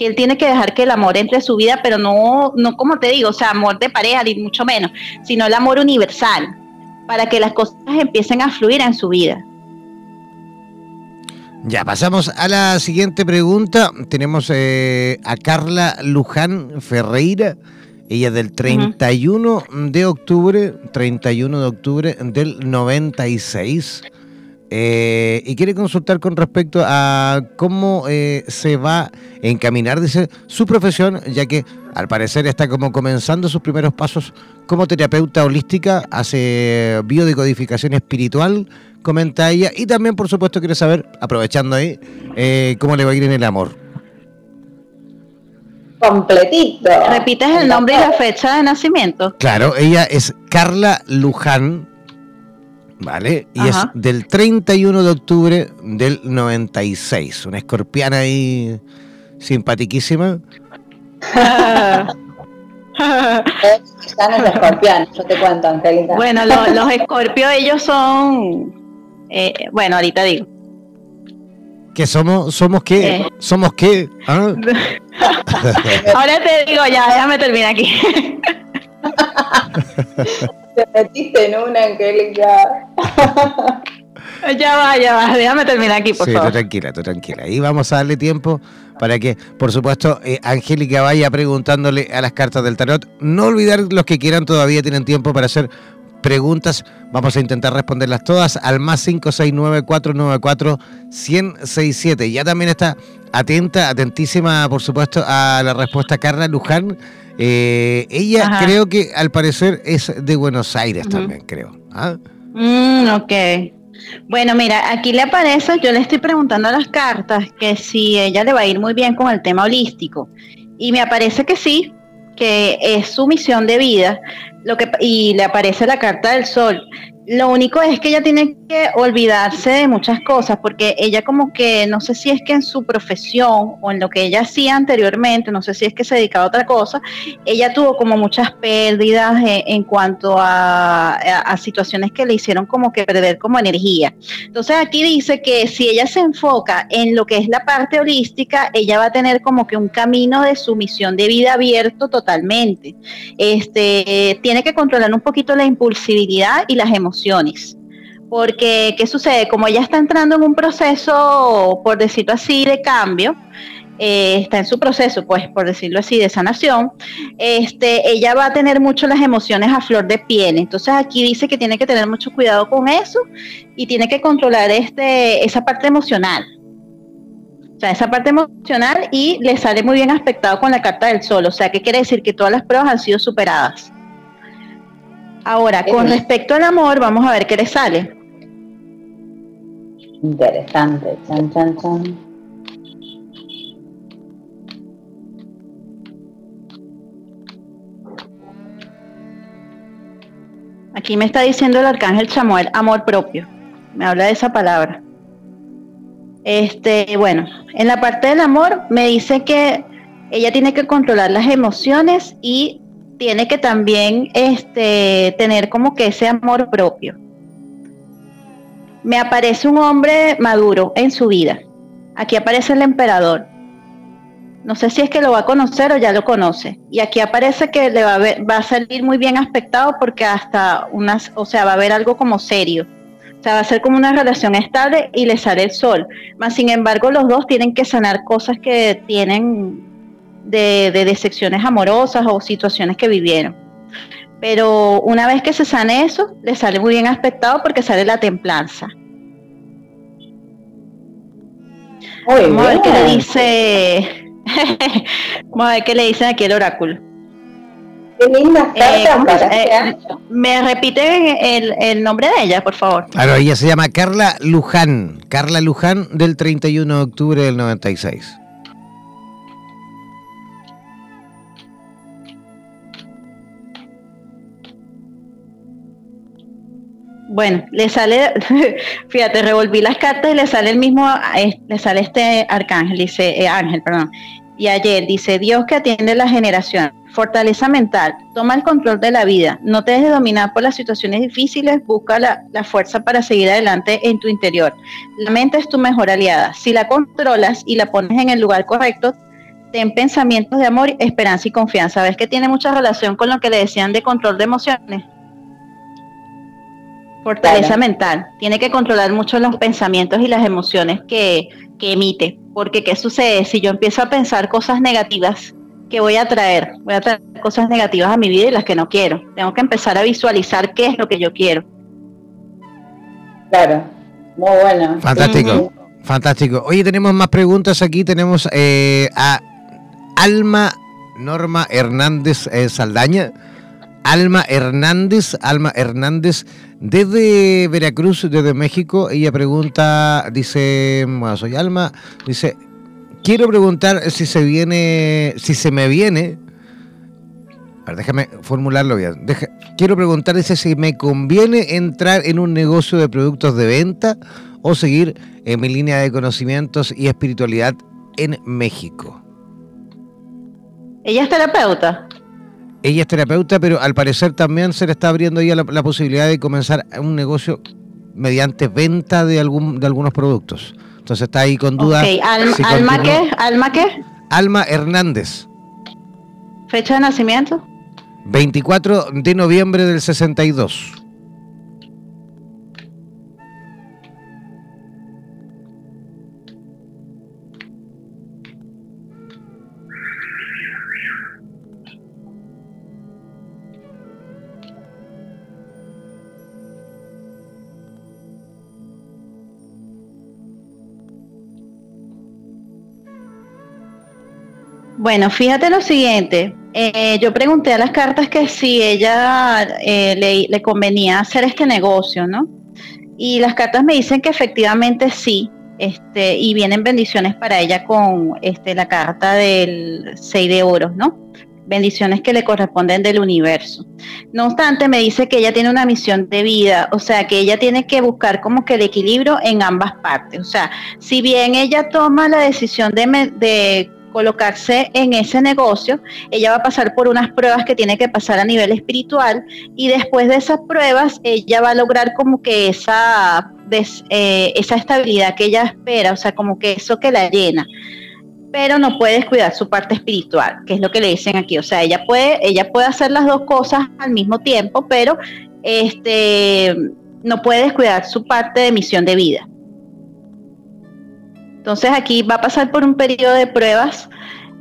que él tiene que dejar que el amor entre en su vida, pero no, no como te digo, o sea, amor de pareja, ni mucho menos, sino el amor universal, para que las cosas empiecen a fluir en su vida. Ya, pasamos a la siguiente pregunta. Tenemos eh, a Carla Luján Ferreira. Ella es del 31 de octubre, 31 de octubre del 96. Eh, y quiere consultar con respecto a cómo eh, se va a encaminar, dice, su profesión, ya que al parecer está como comenzando sus primeros pasos como terapeuta holística, hace biodecodificación espiritual, comenta ella, y también, por supuesto, quiere saber, aprovechando ahí, eh, cómo le va a ir en el amor. Completito. ¿Repites el nombre y la fecha de nacimiento? Claro, ella es Carla Luján ¿vale? Y es del 31 de octubre del 96. Una escorpiana ahí simpatiquísima. Están los escorpianos, yo te cuento, Angelita. Bueno, los escorpios, ellos son. Eh, bueno, ahorita digo. ¿Que somos, somos qué? Eh. ¿Somos qué? ¿Ah? Ahora te digo ya, déjame terminar aquí. Te metiste en una, Angélica. ya va, ya va, déjame terminar aquí, por sí, favor. Tú tranquila, tú tranquila. Y vamos a darle tiempo para que, por supuesto, eh, Angélica vaya preguntándole a las cartas del tarot. No olvidar los que quieran, todavía tienen tiempo para hacer preguntas. Vamos a intentar responderlas todas al más 569-494-1067. Ya también está atenta, atentísima, por supuesto, a la respuesta Carla Luján eh, ella creo que al parecer es de Buenos Aires también, creo. ¿ah? Mm, ok. Bueno, mira, aquí le aparece, yo le estoy preguntando a las cartas que si ella le va a ir muy bien con el tema holístico. Y me aparece que sí, que es su misión de vida. Lo que, y le aparece la carta del sol. Lo único es que ella tiene que olvidarse de muchas cosas, porque ella como que, no sé si es que en su profesión o en lo que ella hacía anteriormente, no sé si es que se dedicaba a otra cosa, ella tuvo como muchas pérdidas en, cuanto a, situaciones que le hicieron como que perder como energía. Entonces aquí dice que si ella se enfoca en lo que es la parte holística, ella va a tener como que un camino de sumisión de vida abierto totalmente. Este, tiene que controlar un poquito la impulsividad y las emociones porque, ¿qué sucede? Como ella está entrando en un proceso, por decirlo así, de cambio, eh, está en su proceso, pues, por decirlo así, de sanación, este, ella va a tener mucho las emociones a flor de piel. Entonces aquí dice que tiene que tener mucho cuidado con eso y tiene que controlar este, esa parte emocional. O sea, esa parte emocional y le sale muy bien aspectado con la carta del sol. O sea, ¿qué quiere decir? Que todas las pruebas han sido superadas. Ahora, con respecto al amor, vamos a ver qué le sale. Interesante, chan, chan, chan. Aquí me está diciendo el arcángel Chamuel, amor propio. Me habla de esa palabra. Este, bueno, en la parte del amor me dice que ella tiene que controlar las emociones y tiene que también este, tener como que ese amor propio. Me aparece un hombre maduro en su vida. Aquí aparece el emperador. No sé si es que lo va a conocer o ya lo conoce. Y aquí aparece que le va a, va a salir muy bien aspectado porque hasta unas, o sea, va a haber algo como serio. O sea, va a ser como una relación estable y le sale el sol. Más sin embargo, los dos tienen que sanar cosas que tienen de, de decepciones amorosas o situaciones que vivieron. Pero una vez que se sane eso, le sale muy bien aspectado porque sale la templanza. Vamos a ver qué le dice. Vamos a ver qué le dice aquí el oráculo. Qué linda eh, eh, ¿Me repite el, el, nombre de ella, por favor? Claro, ella se llama Carla Luján. Carla Luján del 31 de octubre del 96. Bueno, le sale, fíjate, revolví las cartas y le sale el mismo, le sale este arcángel, dice, eh, ángel, perdón. Y ayer dice, Dios que atiende la generación, fortaleza mental, toma el control de la vida, no te dejes dominar por las situaciones difíciles, busca la, la fuerza para seguir adelante en tu interior. La mente es tu mejor aliada. Si la controlas y la pones en el lugar correcto, ten pensamientos de amor, esperanza y confianza. ¿Ves que tiene mucha relación con lo que le decían de control de emociones? Fortaleza mental. Tiene que controlar mucho los pensamientos y las emociones que, emite. Porque ¿qué sucede? Si yo empiezo a pensar cosas negativas, ¿qué voy a traer? Voy a traer cosas negativas a mi vida y las que no quiero. Tengo que empezar a visualizar qué es lo que yo quiero. Claro, muy bueno. Fantástico, fantástico. Oye, tenemos más preguntas aquí. Tenemos eh, a Alma Norma Hernández eh, Saldaña. Alma Hernández, Alma Hernández desde Veracruz, desde México, ella pregunta, dice, bueno, soy Alma, dice, quiero preguntar si se viene, si se me viene, a ver, déjame formularlo bien, quiero preguntar si me conviene entrar en un negocio de productos de venta o seguir en mi línea de conocimientos y espiritualidad en México. Ella es terapeuta. Ella es terapeuta, pero al parecer también se le está abriendo ya la, posibilidad de comenzar un negocio mediante venta de algún de algunos productos. Entonces está ahí con duda. ¿Alma qué? ¿Alma qué? Alma Hernández. ¿Fecha de nacimiento? 24 de noviembre del 62. Bueno, fíjate lo siguiente. Eh, yo pregunté a las cartas que si ella eh, le, convenía hacer este negocio, ¿no? Y las cartas me dicen que efectivamente sí, este, y vienen bendiciones para ella con este, la carta del 6 de oros, ¿no? Bendiciones que le corresponden del universo. No obstante, me dice que ella tiene una misión de vida, o sea, que ella tiene que buscar como que el equilibrio en ambas partes. O sea, si bien ella toma la decisión de, de colocarse en ese negocio, ella va a pasar por unas pruebas que tiene que pasar a nivel espiritual y después de esas pruebas ella va a lograr como que esa, eh, esa estabilidad que ella espera, o sea, como que eso que la llena. Pero no puede descuidar su parte espiritual, que es lo que le dicen aquí. O sea, ella puede, ella puede hacer las dos cosas al mismo tiempo, pero este, no puede descuidar su parte de misión de vida. Entonces aquí va a pasar por un periodo de pruebas,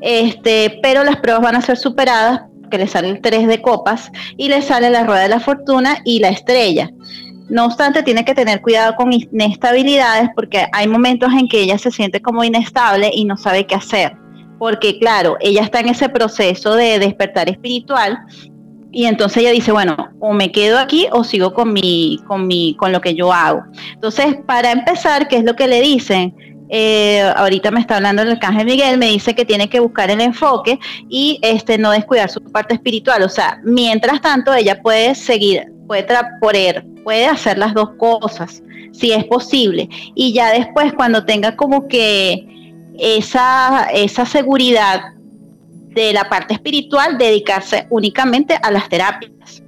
este, pero las pruebas van a ser superadas porque le sale el 3 de copas y le sale la rueda de la fortuna y la estrella. No obstante, tiene que tener cuidado con inestabilidades porque hay momentos en que ella se siente como inestable y no sabe qué hacer. Porque claro, ella está en ese proceso de despertar espiritual y entonces ella dice, bueno, o me quedo aquí o sigo con mi, con mi, con lo que yo hago. Entonces, para empezar, ¿qué es lo que le dicen? Eh, ahorita me está hablando el arcángel Miguel, me dice que tiene que buscar el enfoque y este no descuidar su parte espiritual. O sea, mientras tanto, ella puede seguir, puede poder, puede hacer las dos cosas, si es posible. Y ya después, cuando tenga como que esa, esa seguridad de la parte espiritual, dedicarse únicamente a las terapias.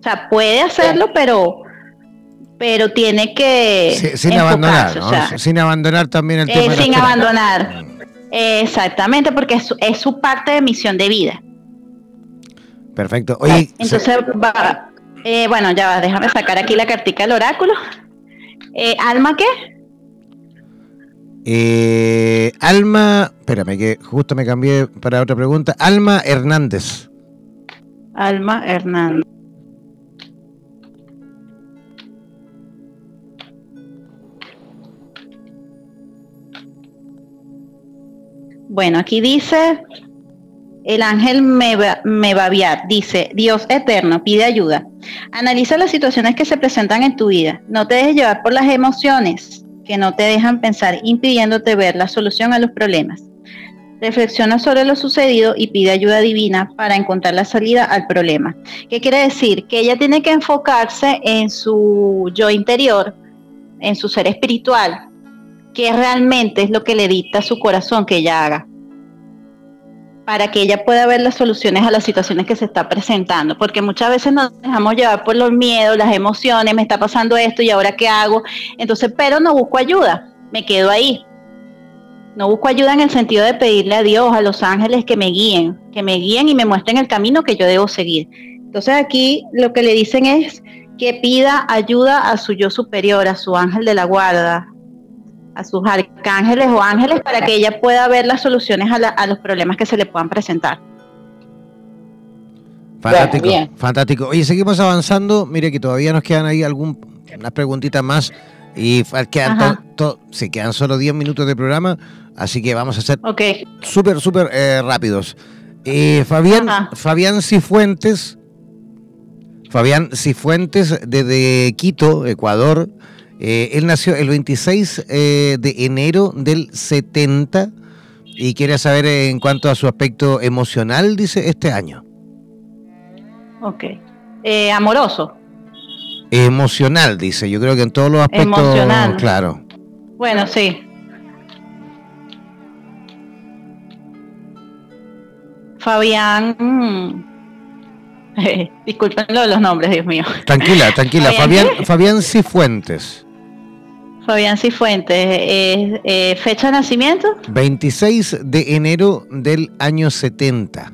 O sea, puede hacerlo, pero pero tiene que sin abandonar, sin abandonar también el eh, tema. sin abandonar, exactamente, porque es, es, su parte de misión de vida. Perfecto. Oye, entonces va, eh, bueno, ya va, déjame sacar aquí la cartica del oráculo. Eh, ¿Alma qué? Eh, Alma, espérame que justo me cambié para otra pregunta. Alma Hernández. Alma Hernández. Bueno, aquí dice el ángel me Mebaviat dice, Dios eterno, pide ayuda. Analiza las situaciones que se presentan en tu vida. No te dejes llevar por las emociones que no te dejan pensar, impidiéndote ver la solución a los problemas. Reflexiona sobre lo sucedido y pide ayuda divina para encontrar la salida al problema. ¿Qué quiere decir? Que ella tiene que enfocarse en su yo interior, en su ser espiritual, que realmente es lo que le dicta su corazón que ella haga para que ella pueda ver las soluciones a las situaciones que se está presentando, porque muchas veces nos dejamos llevar por los miedos, las emociones, me está pasando esto y ahora qué hago, entonces, pero no busco ayuda, me quedo ahí. No busco ayuda en el sentido de pedirle a Dios, a los ángeles que me guíen, que me guíen y me muestren el camino que yo debo seguir. Entonces aquí lo que le dicen es que pida ayuda a su yo superior, a su ángel de la guarda, a sus arcángeles o ángeles para que ella pueda ver las soluciones a, los problemas que se le puedan presentar. Fantástico, fantástico. Oye, seguimos avanzando. Mire que todavía nos quedan ahí algunas preguntitas más y quedan, se quedan solo 10 minutos de programa, así que vamos a ser súper, súper eh, rápidos. Eh, Fabián, Fabián Cifuentes, Fabián Cifuentes desde Quito, Ecuador, eh, él nació el 26 eh, de enero del 70 y quiere saber en cuanto a su aspecto emocional, dice, este año. Ok. Eh, amoroso. Emocional, dice. Yo creo que en todos los aspectos. Emocional. Claro. Bueno, sí. Fabián. Mm, disculpen los nombres, Dios mío. Tranquila, tranquila. Fabián, Fabián Cifuentes. Fabián Cifuentes, eh, eh, ¿fecha de nacimiento? 26 de enero del año 70.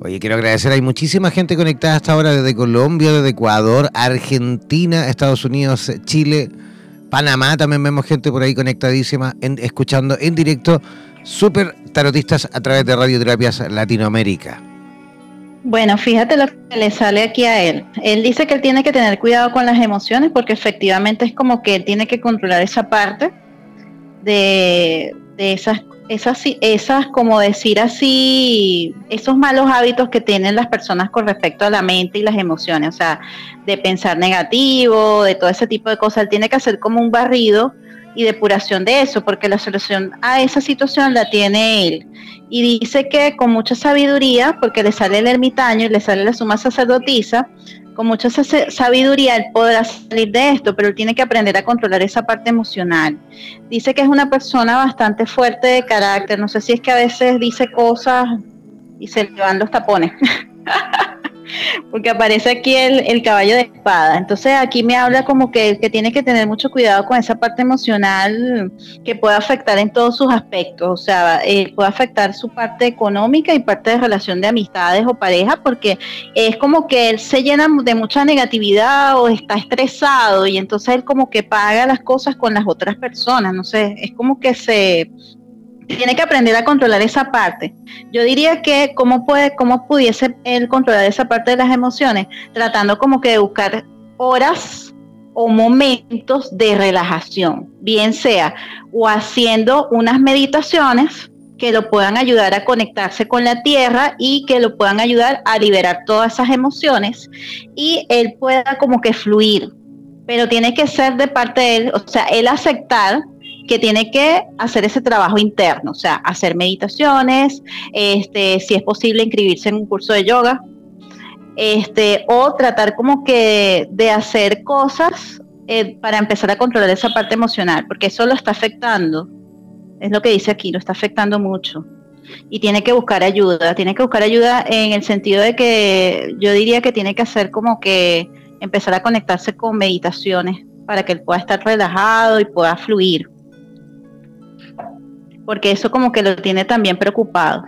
Oye, quiero agradecer, hay muchísima gente conectada hasta ahora desde Colombia, desde Ecuador, Argentina, Estados Unidos, Chile, Panamá, también vemos gente por ahí conectadísima, escuchando en directo Super tarotistas a través de Radioterapias Latinoamérica. Bueno, fíjate lo que le sale aquí a él. Él dice que él tiene que tener cuidado con las emociones porque efectivamente es como que él tiene que controlar esa parte de, esas, esas, esas, como decir así, esos malos hábitos que tienen las personas con respecto a la mente y las emociones, o sea, de pensar negativo, de todo ese tipo de cosas. Él tiene que hacer como un barrido y depuración de eso, porque la solución a esa situación la tiene él. Y dice que con mucha sabiduría, porque le sale el ermitaño y le sale la suma sacerdotisa, con mucha sabiduría él podrá salir de esto, pero él tiene que aprender a controlar esa parte emocional. Dice que es una persona bastante fuerte de carácter, no sé si es que a veces dice cosas y se le van los tapones. porque aparece aquí el, caballo de espada. Entonces aquí me habla como que, tiene que tener mucho cuidado con esa parte emocional que puede afectar en todos sus aspectos, o sea, eh, puede afectar su parte económica y parte de relación de amistades o pareja, porque es como que él se llena de mucha negatividad o está estresado y entonces él como que paga las cosas con las otras personas, no sé, es como que se tiene que aprender a controlar esa parte. Yo diría que cómo puede, cómo pudiese él controlar esa parte de las emociones, tratando como que de buscar horas o momentos de relajación, bien sea o haciendo unas meditaciones que lo puedan ayudar a conectarse con la tierra y que lo puedan ayudar a liberar todas esas emociones y él pueda como que fluir, pero tiene que ser de parte de él, o sea, él aceptar que tiene que hacer ese trabajo interno, o sea, hacer meditaciones, este, si es posible inscribirse en un curso de yoga, este, o tratar como que de hacer cosas eh, para empezar a controlar esa parte emocional, porque eso lo está afectando, es lo que dice aquí, lo está afectando mucho. Y tiene que buscar ayuda, tiene que buscar ayuda en el sentido de que yo diría que tiene que hacer como que empezar a conectarse con meditaciones para que él pueda estar relajado y pueda fluir. Porque eso como que lo tiene también preocupado.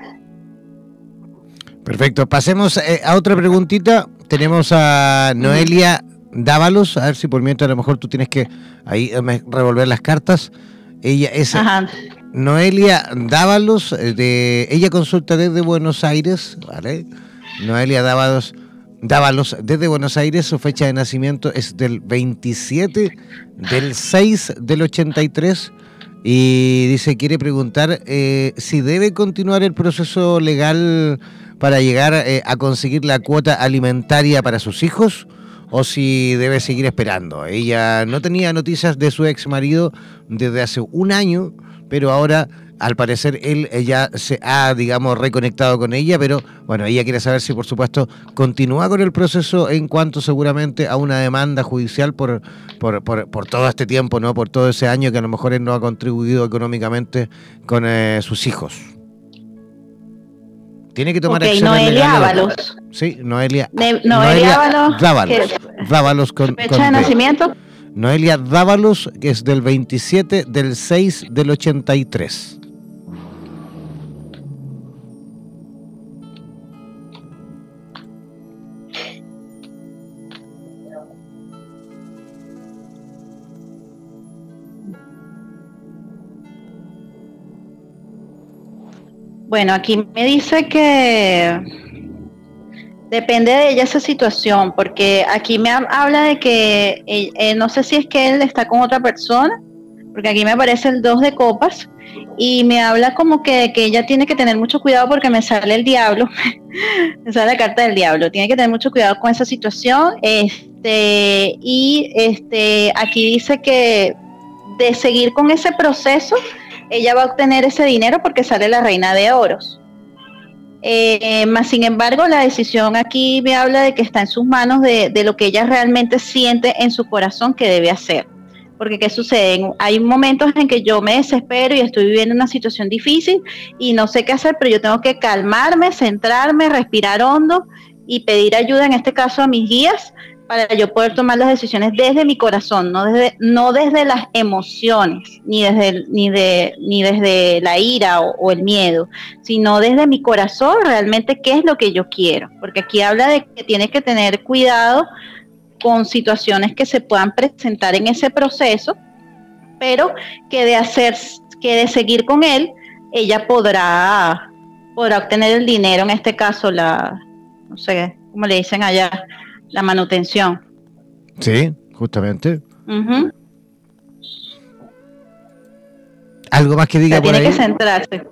Perfecto, pasemos eh, a otra preguntita. Tenemos a Noelia Dávalos, a ver si por mientras a lo mejor tú tienes que ahí eh, revolver las cartas. Ella es Noelia Dávalos, eh, de, ella consulta desde Buenos Aires, ¿vale? Noelia Dávalos, Dávalos desde Buenos Aires, su fecha de nacimiento es del 27 del 6 del 83 y dice, quiere preguntar eh, si debe continuar el proceso legal para llegar eh, a conseguir la cuota alimentaria para sus hijos o si debe seguir esperando. Ella no tenía noticias de su ex marido desde hace un año, pero ahora al parecer él ya se ha, digamos, reconectado con ella, pero bueno, ella quiere saber si por supuesto continúa con el proceso en cuanto seguramente a una demanda judicial por, por, por, todo este tiempo, ¿no? Por todo ese año que a lo mejor él no ha contribuido económicamente con eh, sus hijos. Tiene que tomar okay, Noelia Ábalos. Sí, Noelia. Noelia, Ábalos. Dávalos. Dávalos con, fecha de nacimiento. Noelia Dávalos, que es del 27 del 6 del 83. Bueno, aquí me dice que depende de ella esa situación, porque aquí me habla de que eh, no sé si es que él está con otra persona, porque aquí me aparece el 2 de copas y me habla como que, que ella tiene que tener mucho cuidado porque me sale el diablo, me sale la carta del diablo, tiene que tener mucho cuidado con esa situación, este, y este, aquí dice que de seguir con ese proceso, ella va a obtener ese dinero porque sale la reina de oros. Eh, sin embargo, la decisión aquí me habla de que está en sus manos de, lo que ella realmente siente en su corazón que debe hacer. Porque ¿qué sucede? Hay momentos en que yo me desespero y estoy viviendo una situación difícil y no sé qué hacer, pero yo tengo que calmarme, centrarme, respirar hondo y pedir ayuda, en este caso a mis guías, para yo poder tomar las decisiones desde mi corazón, no desde, no desde las emociones, ni desde, ni de, ni desde la ira o, el miedo, sino desde mi corazón realmente qué es lo que yo quiero. Porque aquí habla de que tiene que tener cuidado con situaciones que se puedan presentar en ese proceso, pero que de hacer, que de seguir con él, ella podrá, podrá obtener el dinero, en este caso la, no sé, cómo le dicen allá, la manutención. Sí, justamente. ¿Algo más que diga tiene que centrarse.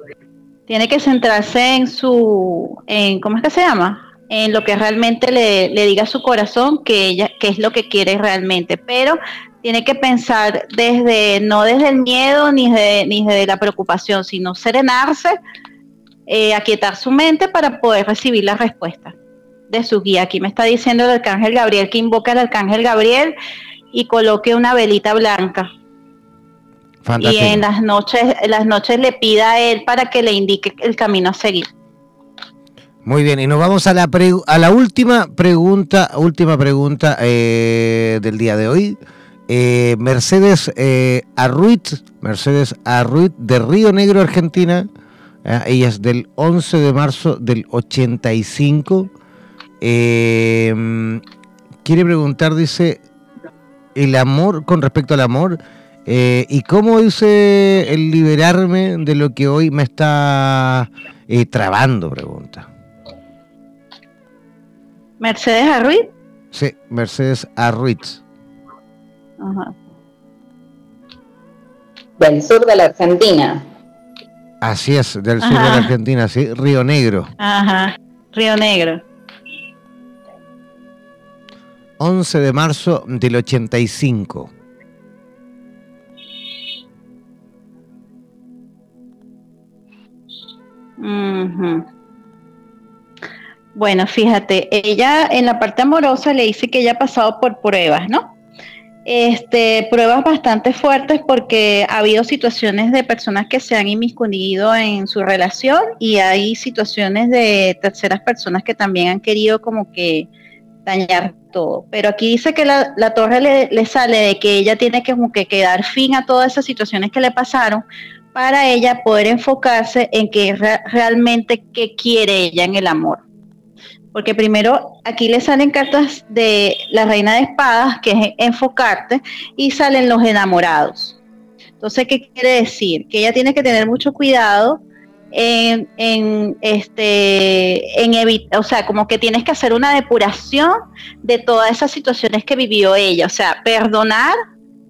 Tiene que centrarse en su, en, ¿cómo es que se llama? En lo que realmente le, le diga a su corazón que ella, que es lo que quiere realmente. Pero tiene que pensar desde, no desde el miedo ni, de, ni desde la preocupación, sino serenarse, eh, aquietar su mente para poder recibir la respuesta de su guía. Aquí me está diciendo el arcángel Gabriel que invoca al arcángel Gabriel y coloque una velita blanca. Y en las noches, en las noches le pida a él para que le indique el camino a seguir. Muy bien, y nos vamos a la, a la última pregunta, última pregunta eh, del día de hoy. Eh, Mercedes eh, Arruit, Mercedes Arruit de Río Negro, Argentina. ella es del 11 de marzo del 85. Eh, quiere preguntar, dice, el amor, con respecto al amor, eh, ¿y cómo dice el liberarme de lo que hoy me está eh, trabando? Pregunta. ¿Mercedes Arruiz? Sí, Mercedes Arruiz. Ajá. Del sur de la Argentina. Así es, del sur de la Argentina, sí, Río Negro. Ajá, Río Negro. 11 de marzo del 85. Bueno, fíjate, ella en la parte amorosa le dice que ella ha pasado por pruebas, ¿no? Este, pruebas bastante fuertes porque ha habido situaciones de personas que se han inmiscuido en su relación y hay situaciones de terceras personas que también han querido como que dañar todo. Pero aquí dice que la, torre le, sale de que ella tiene que como que, quedar fin a todas esas situaciones que le pasaron para ella poder enfocarse en que realmente qué quiere ella en el amor. Porque primero aquí le salen cartas de la reina de espadas, que es enfocarte, y salen los enamorados. Entonces, ¿qué quiere decir? Que ella tiene que tener mucho cuidado en, en este en evitar, o sea, como que tienes que hacer una depuración de todas esas situaciones que vivió ella, o sea, perdonar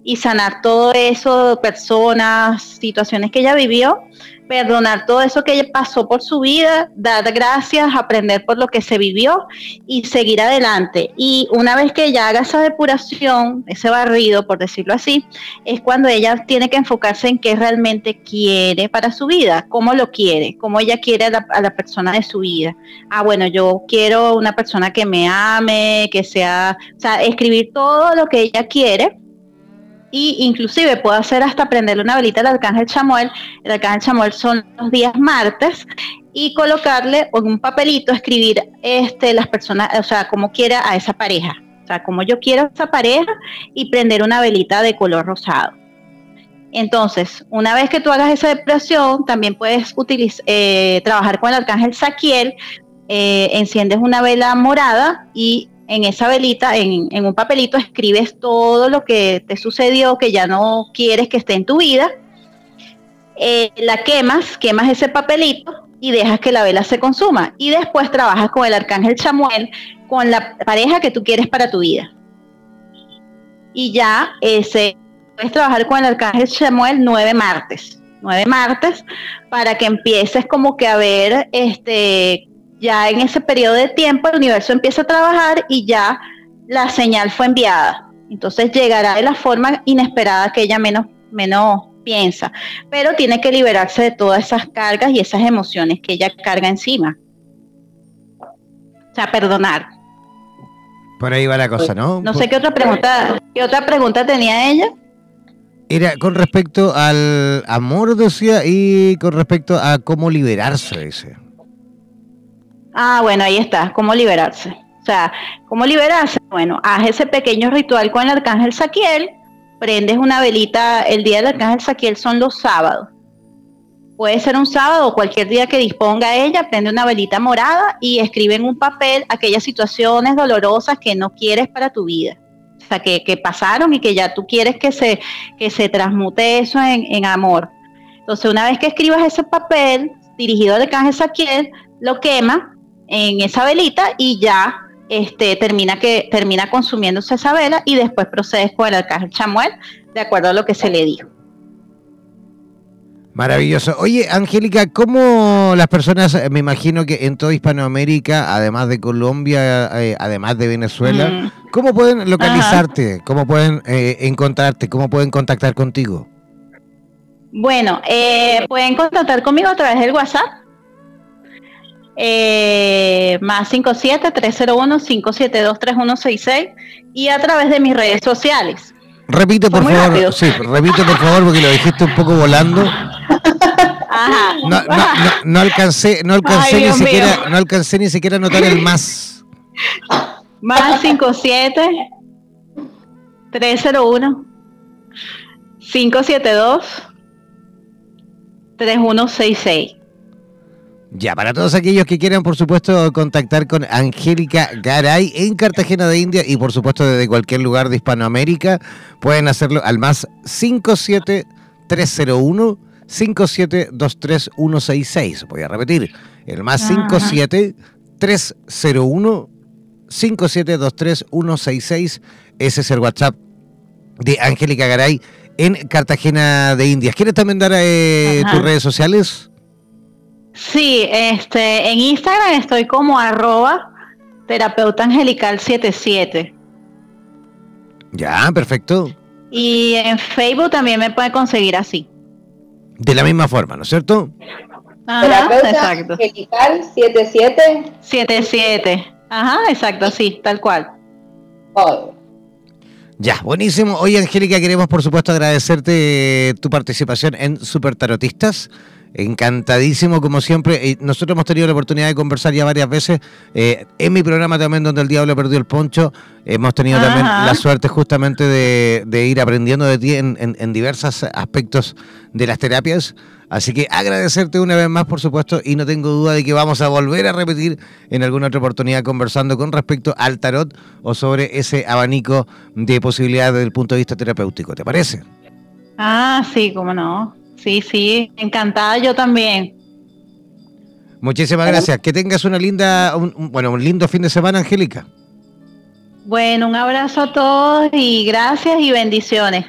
y sanar todo eso, personas, situaciones que ella vivió, perdonar todo eso que pasó por su vida, dar gracias, aprender por lo que se vivió y seguir adelante. Y una vez que ella haga esa depuración, ese barrido, por decirlo así, es cuando ella tiene que enfocarse en qué realmente quiere para su vida, cómo lo quiere, cómo ella quiere a la, a la persona de su vida. Ah, bueno, yo quiero una persona que me ame, que sea, o sea, escribir todo lo que ella quiere y inclusive puedo hacer hasta prenderle una velita al arcángel Chamuel. El arcángel Chamuel son los días martes y colocarle un papelito, escribir este, las personas, o sea, como quiera a esa pareja. O sea, como yo quiero a esa pareja y prender una velita de color rosado. Entonces, una vez que tú hagas esa depresión, también puedes utilizar, eh, trabajar con el arcángel Saquiel, eh, enciendes una vela morada y en esa velita, en, un papelito, escribes todo lo que te sucedió, que ya no quieres que esté en tu vida. Eh, la quemas, quemas ese papelito y dejas que la vela se consuma. Y después trabajas con el arcángel Chamuel, con la pareja que tú quieres para tu vida. Y ya ese, puedes trabajar con el arcángel Chamuel nueve martes. Nueve martes para que empieces como que a ver este ya en ese periodo de tiempo el universo empieza a trabajar y ya la señal fue enviada. Entonces llegará de la forma inesperada que ella menos, menos piensa, pero tiene que liberarse de todas esas cargas y esas emociones que ella carga encima. O sea, perdonar. Por ahí va la cosa, ¿no? No sé qué otra pregunta, qué otra pregunta tenía ella. Era con respecto al amor, decía, y con respecto a cómo liberarse, dice. Ah, bueno, ahí está, cómo liberarse. O sea, ¿cómo liberarse? Bueno, haz ese pequeño ritual con el arcángel Saquiel, prendes una velita, el día del arcángel Saquiel son los sábados. Puede ser un sábado o cualquier día que disponga ella, prende una velita morada y escribe en un papel aquellas situaciones dolorosas que no quieres para tu vida. O sea, que, pasaron y que ya tú quieres que se, que se transmute eso en, en amor. Entonces, una vez que escribas ese papel dirigido al arcángel Saquiel, lo quema en esa velita y ya este, termina, que, termina consumiéndose esa vela y después procedes con el arcángel Chamuel de acuerdo a lo que se le dijo. Maravilloso. Oye, Angélica, ¿cómo las personas, eh, me imagino que en toda Hispanoamérica, además de Colombia, eh, además de Venezuela, ¿cómo pueden localizarte? ¿Cómo pueden eh, encontrarte? ¿Cómo pueden contactar contigo? Bueno, pueden contactar conmigo a través del WhatsApp eh, más 57-301-572-3166 y a través de mis redes sociales. Repite por favor, sí, repite por favor porque lo dijiste un poco volando. Ajá. No, no, no, alcancé, no alcancé ni siquiera, no alcancé ni siquiera a notar el más. Más 57 301 572 3166. Ya, para todos aquellos que quieran, por supuesto, contactar con Angélica Garay en Cartagena de India y, por supuesto, desde cualquier lugar de Hispanoamérica, pueden hacerlo al más 57301 5723166. Voy a repetir, el más 57301 5723166. Ese es el WhatsApp de Angélica Garay en Cartagena de India. ¿Quieres también dar eh, tus redes sociales? Sí, este, en Instagram estoy como arroba terapeuta angelical 77. Ya, perfecto. Y en Facebook también me puede conseguir así. De la misma forma, ¿no es cierto? Terapeuta exacto. angelical 77. 77. Ajá, exacto, sí, tal cual. Ya, buenísimo. Hoy, Angélica, queremos por supuesto agradecerte tu participación en Super Tarotistas. Encantadísimo, como siempre. Nosotros hemos tenido la oportunidad de conversar ya varias veces. Eh, en mi programa también, donde el diablo perdió el poncho, hemos tenido también la suerte justamente de, ir aprendiendo de ti en, en diversos aspectos de las terapias. Así que agradecerte una vez más, por supuesto, y no tengo duda de que vamos a volver a repetir en alguna otra oportunidad conversando con respecto al tarot o sobre ese abanico de posibilidades desde el punto de vista terapéutico. ¿Te parece? Ah, sí, cómo no. Sí, sí, encantada yo también. Muchísimas gracias. Que tengas una linda, bueno, un lindo fin de semana, Angélica. Bueno, un abrazo a todos y gracias y bendiciones.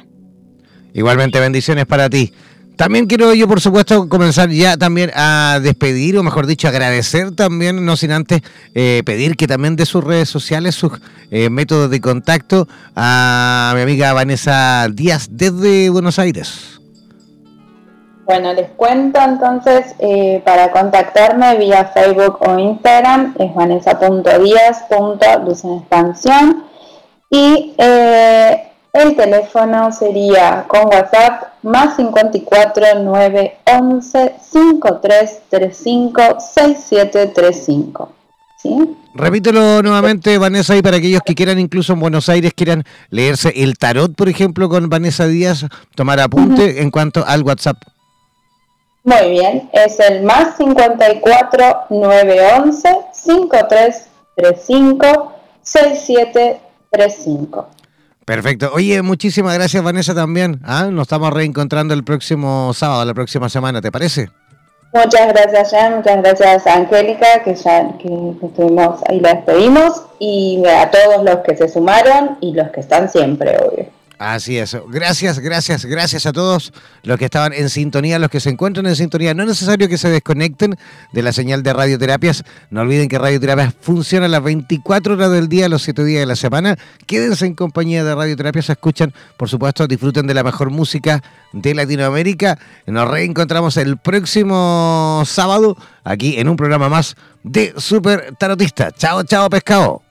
Igualmente bendiciones para ti. También quiero yo, por supuesto, comenzar ya también a despedir, o mejor dicho, agradecer también, no sin antes eh, pedir que también de sus redes sociales, sus eh, métodos de contacto, a mi amiga Vanessa Díaz desde Buenos Aires. Bueno, les cuento entonces, eh, para contactarme vía Facebook o Instagram es vanessa.díaz.lucenexpansión y eh, el teléfono sería con WhatsApp más 54 911 5335 6735. ¿Sí? Repítelo nuevamente, Vanessa, y para aquellos que quieran, incluso en Buenos Aires, quieran leerse el tarot, por ejemplo, con Vanessa Díaz, tomar apunte en cuanto al WhatsApp. Muy bien, es el más 54 911 5335 6735. Perfecto. Oye, muchísimas gracias Vanessa también. ¿ah? Nos estamos reencontrando el próximo sábado, la próxima semana, ¿te parece? Muchas gracias, Jan. Muchas gracias Angélica, que ya que estuvimos ahí la despedimos. Y a todos los que se sumaron y los que están siempre, obvio. Así es. Gracias, gracias, gracias a todos los que estaban en sintonía, los que se encuentran en sintonía. No es necesario que se desconecten de la señal de radioterapias. No olviden que radioterapias funciona las 24 horas del día, los 7 días de la semana. Quédense en compañía de radioterapias, escuchan, por supuesto, disfruten de la mejor música de Latinoamérica. Nos reencontramos el próximo sábado aquí en un programa más de Super Tarotista. Chao, chao, pescado.